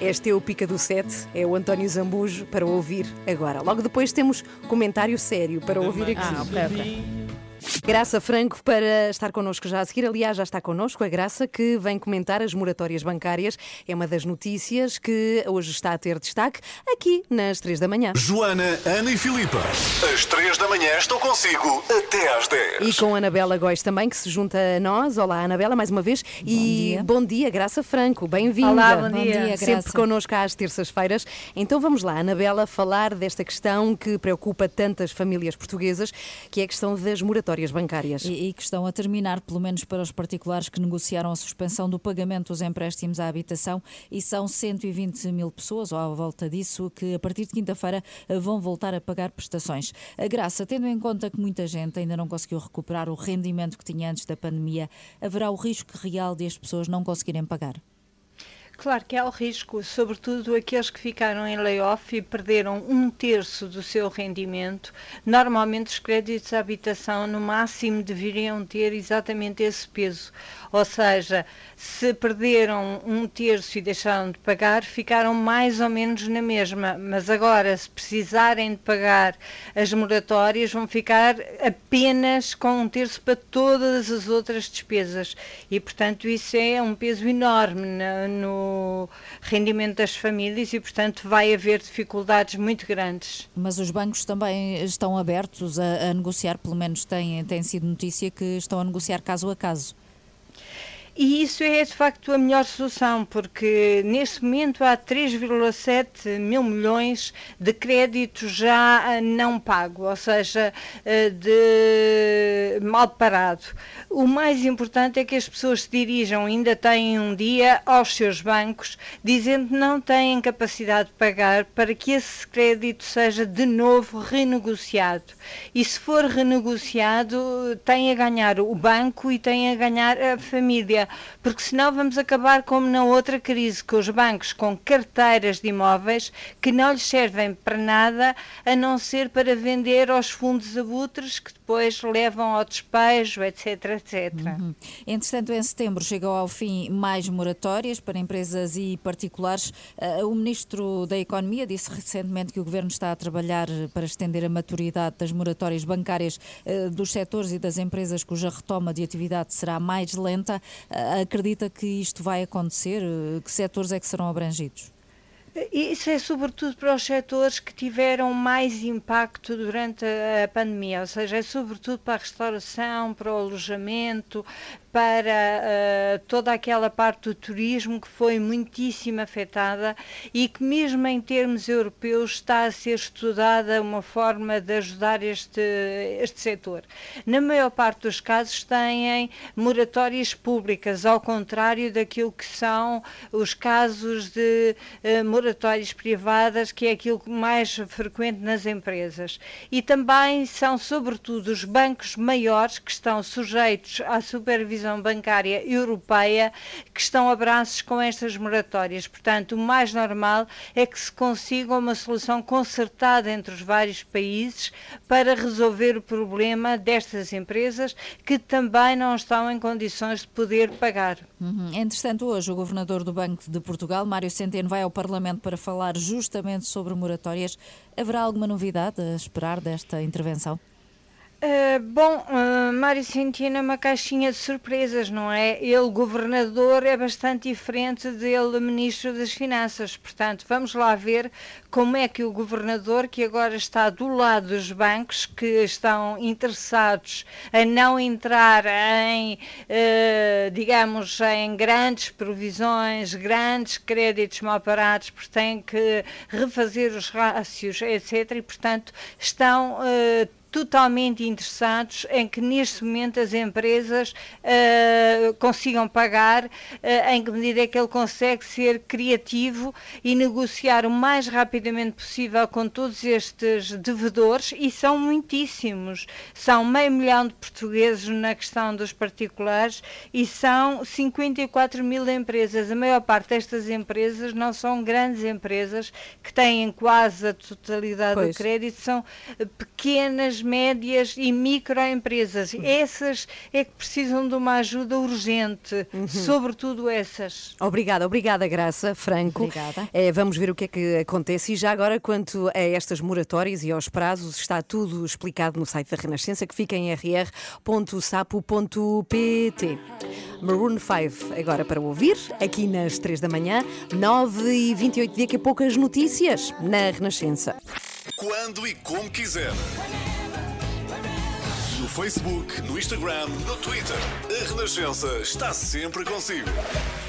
Este é o Pica do 7, é o António Zambujo para ouvir agora. Logo depois temos comentário sério para ouvir aqui. Ah, ok, ok. Graça Franco para estar connosco já a seguir. Aliás, já está connosco a Graça que vem comentar as moratórias bancárias. É uma das notícias que hoje está a ter destaque aqui nas 3 da manhã. Joana, Ana e Filipa. Às 3 da manhã estou consigo até às 10. E com a Anabela Góis também, que se junta a nós. Olá, Anabela, mais uma vez. e dia. bom dia, Graça Franco, bem-vinda. Olá, bom Bom dia. dia, Sempre Graça. connosco às terças-feiras. Então vamos lá, Anabela, falar desta questão que preocupa tantas famílias portuguesas, que é a questão das moratórias bancárias. E, e que estão a terminar, pelo menos para os particulares que negociaram a suspensão do pagamento dos empréstimos à habitação, e são 120 mil pessoas, ou à volta disso, que a partir de quinta-feira eh, vão voltar a pagar prestações. A graça, tendo em conta que muita gente ainda não conseguiu recuperar o rendimento que tinha antes da pandemia, haverá o risco real de as pessoas não conseguirem pagar? Claro que há o risco, sobretudo aqueles que ficaram em layoff e perderam um terço do seu rendimento. Normalmente, os créditos à habitação, no máximo, deveriam ter exatamente esse peso. Ou seja, se perderam um terço e deixaram de pagar, ficaram mais ou menos na mesma. Mas agora, se precisarem de pagar as moratórias, vão ficar apenas com um terço para todas as outras despesas. E, portanto, isso é um peso enorme no rendimento das famílias e, portanto, vai haver dificuldades muito grandes. Mas os bancos também estão abertos a, a negociar, pelo menos tem, tem sido notícia que estão a negociar caso a caso. E isso é de facto a melhor solução, porque neste momento há 3,7 mil milhões de créditos já ah, não pago, ou seja, ah, de mal parado. O mais importante é que as pessoas se dirijam, ainda têm um dia, aos seus bancos, dizendo que não têm capacidade de pagar para que esse crédito seja de novo renegociado. E se for renegociado, tem a ganhar o banco e tem a ganhar a família, porque senão vamos acabar como na outra crise, com os bancos com carteiras de imóveis que não lhes servem para nada, a não ser para vender aos fundos abutres que depois levam ao despejo, etc, etc. Uhum. Entretanto, em setembro chegou ao fim mais moratórias para empresas e particulares. Uh, o Ministro da Economia disse recentemente que o Governo está a trabalhar para estender a maturidade das moratórias bancárias uh, dos setores e das empresas cuja retoma de atividade será mais lenta. Acredita que isto vai acontecer? Uh, que setores é que serão abrangidos? Isso é sobretudo para os setores que tiveram mais impacto durante a pandemia, ou seja, é sobretudo para a restauração, para o alojamento, para eh, toda aquela parte do turismo que foi muitíssimo afetada e que mesmo em termos europeus está a ser estudada uma forma de ajudar este, este setor. Na maior parte dos casos têm moratórias públicas, ao contrário daquilo que são os casos de eh, moratórias privadas, que é aquilo mais frequente nas empresas. E também são, sobretudo, os bancos maiores que estão sujeitos à supervisão bancária europeia que estão a braços com estas moratórias. Portanto, o mais normal é que se consiga uma solução concertada entre os vários países para resolver o problema destas empresas que também não estão em condições de poder pagar. Uhum. Entretanto, hoje o Governador do Banco de Portugal, Mário Centeno, vai ao Parlamento para falar justamente sobre moratórias. Haverá alguma novidade a esperar desta intervenção? Uh, bom, uh, Mário Centeno é uma caixinha de surpresas, não é? Ele, governador, é bastante diferente dele, ministro das Finanças. Portanto, vamos lá ver como é que o governador, que agora está do lado dos bancos, que estão interessados a não entrar em, uh, digamos, em grandes provisões, grandes créditos mal parados, porque têm que refazer os rácios, etc. E, portanto, estão totalmente interessados em que neste momento as empresas uh, consigam pagar, uh, em que medida é que ele consegue ser criativo e negociar o mais rapidamente possível com todos estes devedores, e são muitíssimos. São meio milhão de portugueses na questão dos particulares e são 54 mil empresas. A maior parte destas empresas não são grandes empresas que têm quase a totalidade Pois. do crédito, são pequenas, médias e microempresas. Essas é que precisam de uma ajuda urgente, sobretudo essas. Obrigada, obrigada, Graça Franco. Obrigada. Eh, vamos ver o que é que acontece. E já agora, quanto a estas moratórias e aos prazos, está tudo explicado no site da Renascença, que fica em rr.sapo.pt. Maroon 5, agora para ouvir, aqui nas 3 da manhã, 9 e 28 daqui a poucas notícias na Renascença. Quando e como quiser. No Facebook, no Instagram, no Twitter. A Renascença está sempre consigo.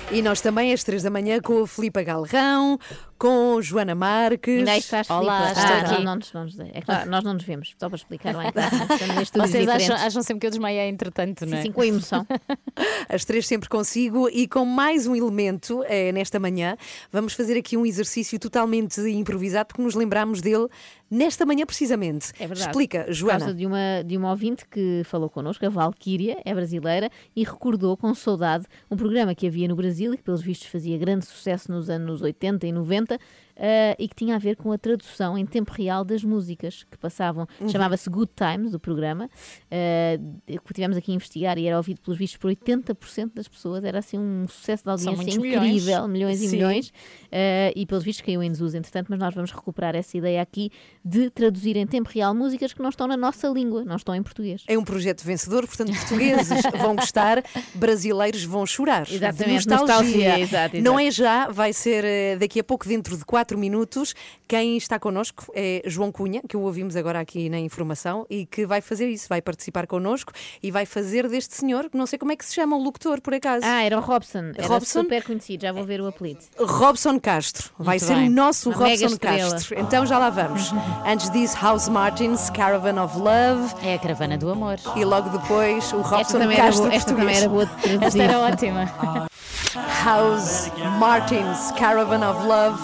E nós também às 3 da manhã com a Filipa Galrão, com Joana Marques. Ainda aí estás, Olá, estou Ah, aqui. Não, nos vamos ver. É que nós, nós não nos vemos, só para explicar lá *laughs* Vocês acham, diferentes. acham sempre que eu desmaiei entretanto, não é? Sim, sim, com a emoção. *laughs* Às três sempre consigo e com mais um elemento eh, nesta manhã. Vamos fazer aqui um exercício totalmente improvisado porque nos lembramos dele nesta manhã precisamente. É verdade. Explica, Por Joana. causa de uma, de uma ouvinte que falou connosco, a Valquíria, é brasileira, e recordou com saudade um programa que havia no Brasil e que, pelos vistos, fazia grande sucesso nos anos 80 e 90. 40 eh, e que tinha a ver com a tradução em tempo real das músicas que passavam. Uhum. Chamava-se Good Times, o programa, eh, que tivemos aqui a investigar e era ouvido pelos vistos por 80% das pessoas. Era assim um sucesso de audiência incrível, milhões. milhões e Sim. milhões. eh, e pelos vistos caiu em desuso, entretanto, mas nós vamos recuperar essa ideia aqui de traduzir em tempo real músicas que não estão na nossa língua, não estão em português. É um projeto vencedor, portanto, portugueses *laughs* vão gostar, brasileiros vão chorar. de Exatamente, nostalgia. nostalgia, exato, Não exato. é já, vai ser eh, daqui a pouco, dentro de 4 minutos. Quem está connosco é João Cunha, que o ouvimos agora aqui na informação, e que vai fazer isso, vai participar connosco e vai fazer deste senhor, que não sei como é que se chama o locutor, por acaso. Ah, era o Robson, era Robson? super conhecido, já vou ver o apelido. Robson Castro. Vai Muito ser bem. o nosso Uma Robson. Castro. Então já lá vamos. Antes disso, House Martins, Caravan of Love. É a caravana do amor. E logo depois, o Robson era Castro. boa- esta também era boa de traduzir. Esta era ótima. *laughs* House Martins, Caravan of Love.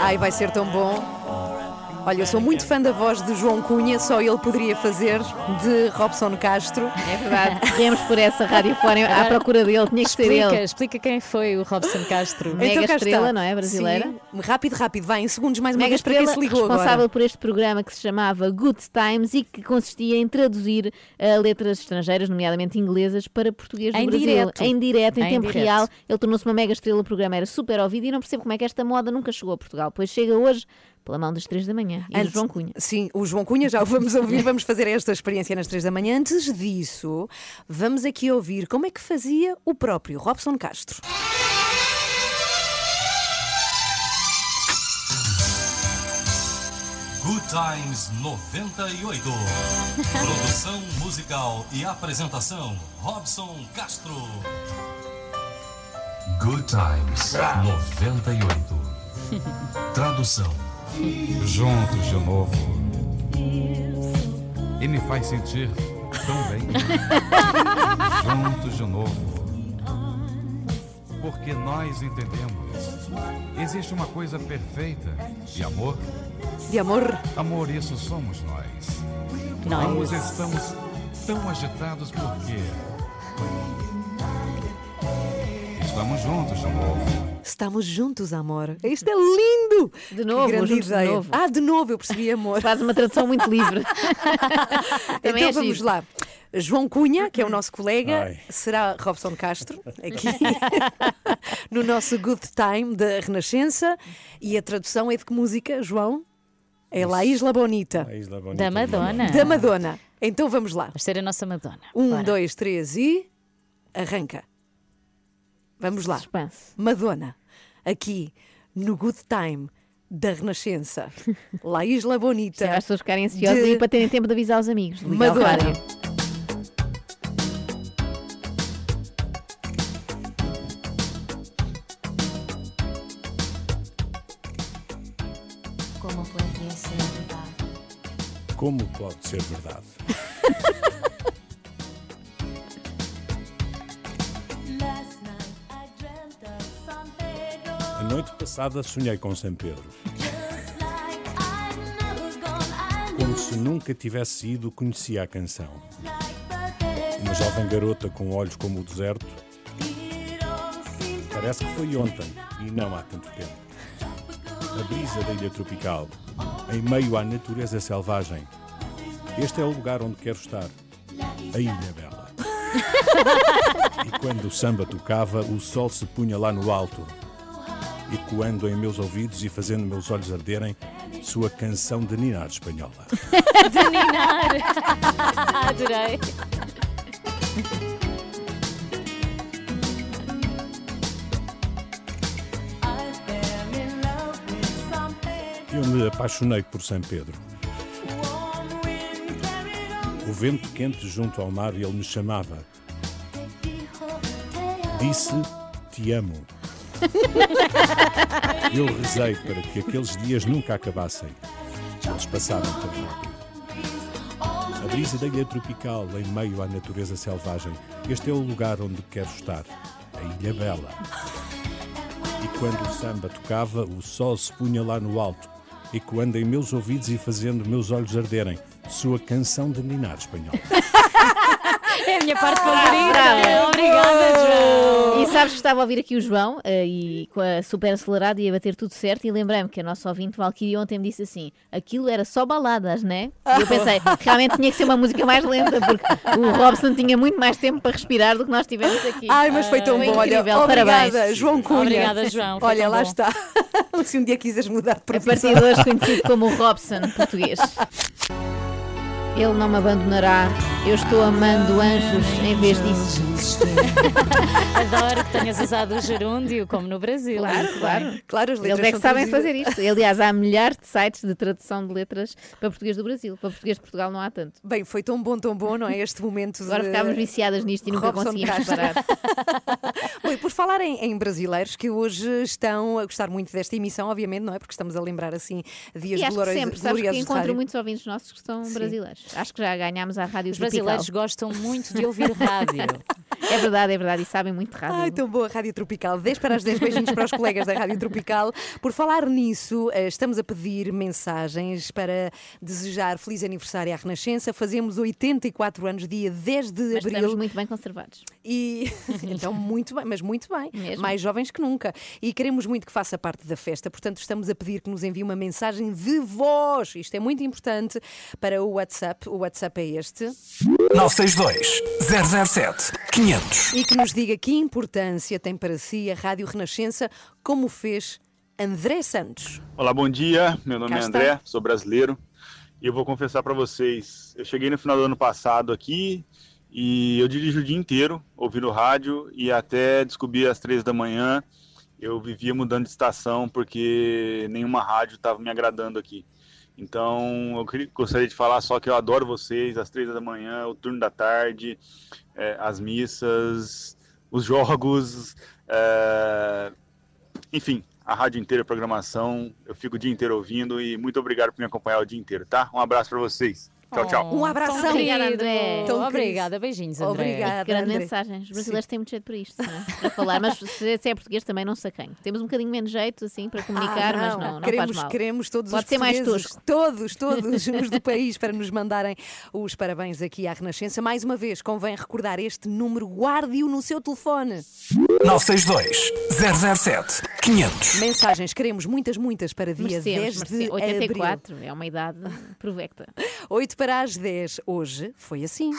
Ai, vai ser tão bom. Olha, eu sou muito fã da voz de João Cunha, só ele poderia fazer de Robson Castro. É verdade, corremos por essa rádio fora à procura dele, tinha que ser Explica, ele. explica quem foi o Robson Castro. Mega Então estrela, está. não é? Brasileira. Sim. Rápido, rápido, vai em segundos mais uma Mega vez para quem estrela se ligou responsável agora. por este programa que se chamava Good Times e que consistia em traduzir eh, letras estrangeiras, nomeadamente inglesas, para português do Em Brasil. direto. Em direto, em, Em tempo direto. real. Ele tornou-se uma mega estrela, o programa era super ouvido e não percebo como é que esta moda nunca chegou a Portugal. Pois chega hoje pela mão das três da manhã e do Antes- João Cunha. Sim, o João Cunha, já o vamos ouvir, *laughs* vamos fazer esta experiência nas três da manhã. Antes disso, vamos aqui ouvir como é que fazia o próprio Robson Castro. Good Times 98. *laughs* Produção musical e apresentação: Robson Castro. Good Times 98. *laughs* Tradução: Juntos de novo. E me faz sentir tão bem. *laughs* Juntos de novo. Porque nós entendemos. Existe uma coisa perfeita. E amor? De amor? Amor, isso somos nós. Nós. Ambos estamos tão agitados porque. Estamos juntos novo. Estamos juntos, amor. Isto é lindo! De novo, Que grande de novo. Ah, de novo, eu percebi amor. Faz uma tradução muito livre. *laughs* Então é vamos giro. lá. João Cunha, que é o nosso colega, será Robson Castro, aqui *laughs* no nosso Good Time da Renascença. E a tradução é de que música, João? É La Isla Bonita. A Isla Bonita Da Madonna. Da Madonna. Então vamos lá. Vais ser a nossa Madonna. Um, Bora. dois, três e. Arranca. Vamos lá. Madonna, aqui no Good Time da Renascença. *laughs* La Isla Bonita. Já as pessoas ficarem ansiosas de e para terem tempo de avisar os amigos. Madonna. rádio. Como puede ser verdad? Como pode ser verdade? *laughs* A noite passada sonhei com São Pedro. Como se nunca tivesse ido, conhecia a canção. Uma jovem garota com olhos como o deserto. Parece que foi ontem e não há tanto tempo. A brisa da ilha tropical, em meio à natureza selvagem. Este é o lugar onde quero estar. A Ilha Bela. *laughs* E quando o samba tocava, o sol se punha lá no alto, ecoando em meus ouvidos e fazendo meus olhos arderem sua canção de ninar espanhola. *laughs* De ninar. *laughs* Adorei. Eu me apaixonei por São Pedro. O vento quente junto ao mar, ele me chamava. Disse: Te amo. *laughs* Eu rezei para que aqueles dias nunca acabassem. Eles passaram tão rápido. A brisa da ilha tropical, em meio à natureza selvagem. Este é o lugar onde quero estar. A Ilha Bela. E quando o samba tocava, o sol se punha lá no alto, ecoando em meus ouvidos e fazendo meus olhos arderem. Sua canção de ninar espanhol. *laughs* É a minha parte Bravo. favorita. Obrigada, João. E sabes que estava a ouvir aqui o João eh, e com a super acelerada ia bater tudo certo e lembrei-me que a nossa ouvinte Valkyrie ontem me disse assim aquilo era só baladas, né? E eu pensei, *laughs* realmente tinha que ser uma música mais lenta porque o Robson tinha muito mais tempo para respirar do que nós tivemos aqui. Ai, mas foi tão Foi bom. Olha, incrível, obrigada, parabéns. João Cunha. Obrigada, João, foi Olha, lá bom. está. *laughs* Se um dia quiseres mudar de A profissão. partir de hoje conhecido como o Robson português. Ele não me abandonará. Eu estou amando anjos em vez disso. *laughs* Adoro que tenhas usado o gerúndio, como no Brasil. Claro, claro. Claro, as Eles é que sabem fazer isto. Aliás, há milhares de sites de tradução de letras para português do Brasil. Para português de Portugal não há tanto. Bem, foi tão bom, tão bom, não é? Este momento Agora de... ficámos viciadas nisto e nunca Robson conseguimos parar. *laughs* Bom, e por falar em, em brasileiros que hoje estão a gostar muito desta emissão, obviamente, não é? Porque estamos a lembrar assim dias E acho que gloriosos, sempre, sabes que encontro muitos ouvintes nossos que são Sim. brasileiros. Acho que já ganhámos a rádio Os brasileiros gostam muito de ouvir rádio. *laughs* É verdade, é verdade, e sabem muito rádio. Ai, tão boa, Rádio Tropical. 10 para as 10 beijinhos para os colegas da Rádio Tropical. Por falar nisso, eh, estamos a pedir mensagens para desejar feliz aniversário à Renascença. Fazemos 84 anos, dia 10 de Mas abril. estamos muito bem conservados. E *laughs* então, muito bem, mas muito bem. Mesmo. Mais jovens que nunca. E queremos muito que faça parte da festa, portanto, estamos a pedir que nos envie uma mensagem de voz. Isto é muito importante para o WhatsApp. O WhatsApp é este. 962 007 500. E que nos diga que importância tem para si a Rádio Renascença, como fez André Santos. Olá, bom dia. Meu nome Cá é está. André, sou brasileiro. E eu vou confessar para vocês, eu cheguei no final do ano passado aqui e eu dirijo o dia inteiro ouvindo rádio e até descobrir às três da manhã eu vivia mudando de estação porque nenhuma rádio estava me agradando aqui. Então eu gostaria de falar só que eu adoro vocês, às três da manhã, o turno da tarde, eh, as missas, os jogos, eh, enfim, a rádio inteira, a programação, eu fico o dia inteiro ouvindo e muito obrigado por me acompanhar o dia inteiro, tá? Um abraço para vocês. Tchau, tchau. Um abração. Obrigada. André. Tão Obrigada, beijinhos, André. Obrigada. Grande André. mensagem. Os brasileiros têm muito jeito para isto, não é? para falar. Mas se, se é português também não saquem. Temos um bocadinho menos jeito assim para comunicar, Ah, mas não, não queremos, faz mal. Queremos todos Pode os ser mais tosco. Todos, todos *laughs* os do país para nos mandarem os parabéns aqui à Renascença. Mais uma vez, convém recordar este número, guarde-o no seu telefone. 962 007 500. Mensagens, queremos muitas, muitas para dia Merecemos, 10 de merecemos. abril. 84 é uma idade *laughs* provecta. 8 para as 10. Hoje foi assim.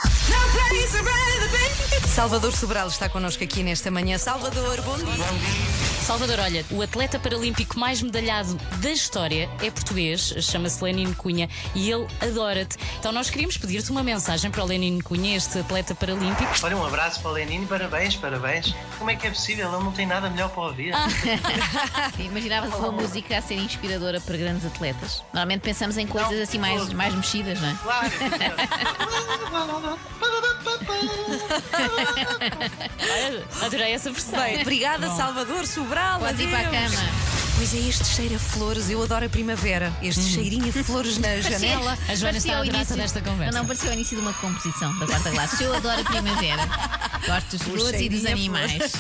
Salvador Sobral está connosco aqui nesta manhã. Salvador, bom dia. Salvador, olha, o atleta paralímpico mais medalhado da história é português, chama-se Lenino Cunha e ele adora-te. Então nós queríamos pedir-te uma mensagem para o Lenino Cunha, este atleta paralímpico. Olha, um abraço para o Lenino, parabéns, parabéns. Como é que é possível? Ele não tem nada melhor para ouvir. *laughs* Imaginavas uma música a ser inspiradora para grandes atletas? Normalmente pensamos em coisas assim mais, mais mexidas, não é? Claro. *laughs* Adorei essa versão. Bem, obrigada, Bom. Salvador Sobral. Podes ir para a cama. Pois é, este cheiro a flores, eu adoro a primavera. Este cheirinho a flores na *laughs* janela. A Joana está a graça desta conversa. Não, não, parecia o início de uma composição da quarta classe. Eu adoro a primavera. *laughs* Gosto dos flores e dos animais.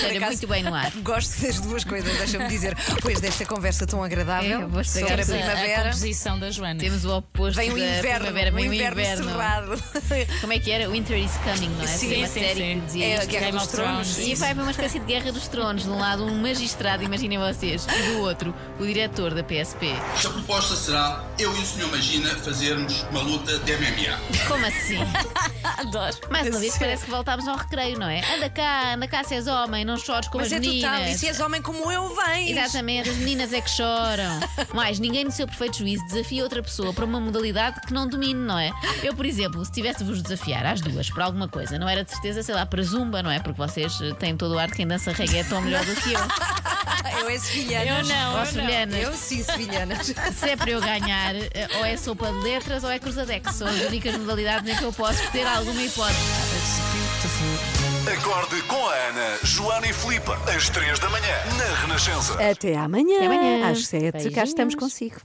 Cheira acaso, muito bem no ar. Gosto das duas coisas, deixa-me dizer. Depois desta conversa tão agradável Eu vou sobre a estragar A primavera, composição da Joana. Temos o oposto vem o da inverno, primavera, vem o inverno, inverno. cerrado. *laughs* Como é que era? Winter is coming, não é? Sim, Foi uma sim, série sim. que dizia É a. Guerra dos. Tronos. E vai haver uma espécie de guerra dos tronos. De um lado, um magistrado, imaginem vocês, e do outro, o diretor da PSP. A proposta será eu e o Sr. Magina fazermos uma luta de MMA. Como assim? *laughs* Adoro. Mais uma vez parece que voltámos ao recreio, não é? Anda cá, anda cá se és homem, não chores como Mas as é total, meninas. e se és homem como eu, vens. Exatamente, as meninas é que choram. *laughs* Mais, ninguém no seu perfeito juízo desafia outra pessoa para uma modalidade que não domine, não é? Eu, por exemplo, se tivesse de vos desafiar às duas para alguma coisa, não era de certeza, sei lá, para zumba, não é? Porque vocês eh, têm todo o ar de quem dança reggaeton melhor do que eu. *laughs* Eu é sevilhana. Eu não, Ou eu não. sevilhanas. Eu sim, sevilhanas. Se é para eu ganhar, eh, ou é sopa de letras ou é cruzadex. São as únicas modalidades em que eu posso ter alguma hipótese. Acorde com a Ana, Joana e Filipe, às 3 da manhã, na Renascença. Até amanhã, Até amanhã. às 7. Cá Beijinhos. estamos consigo.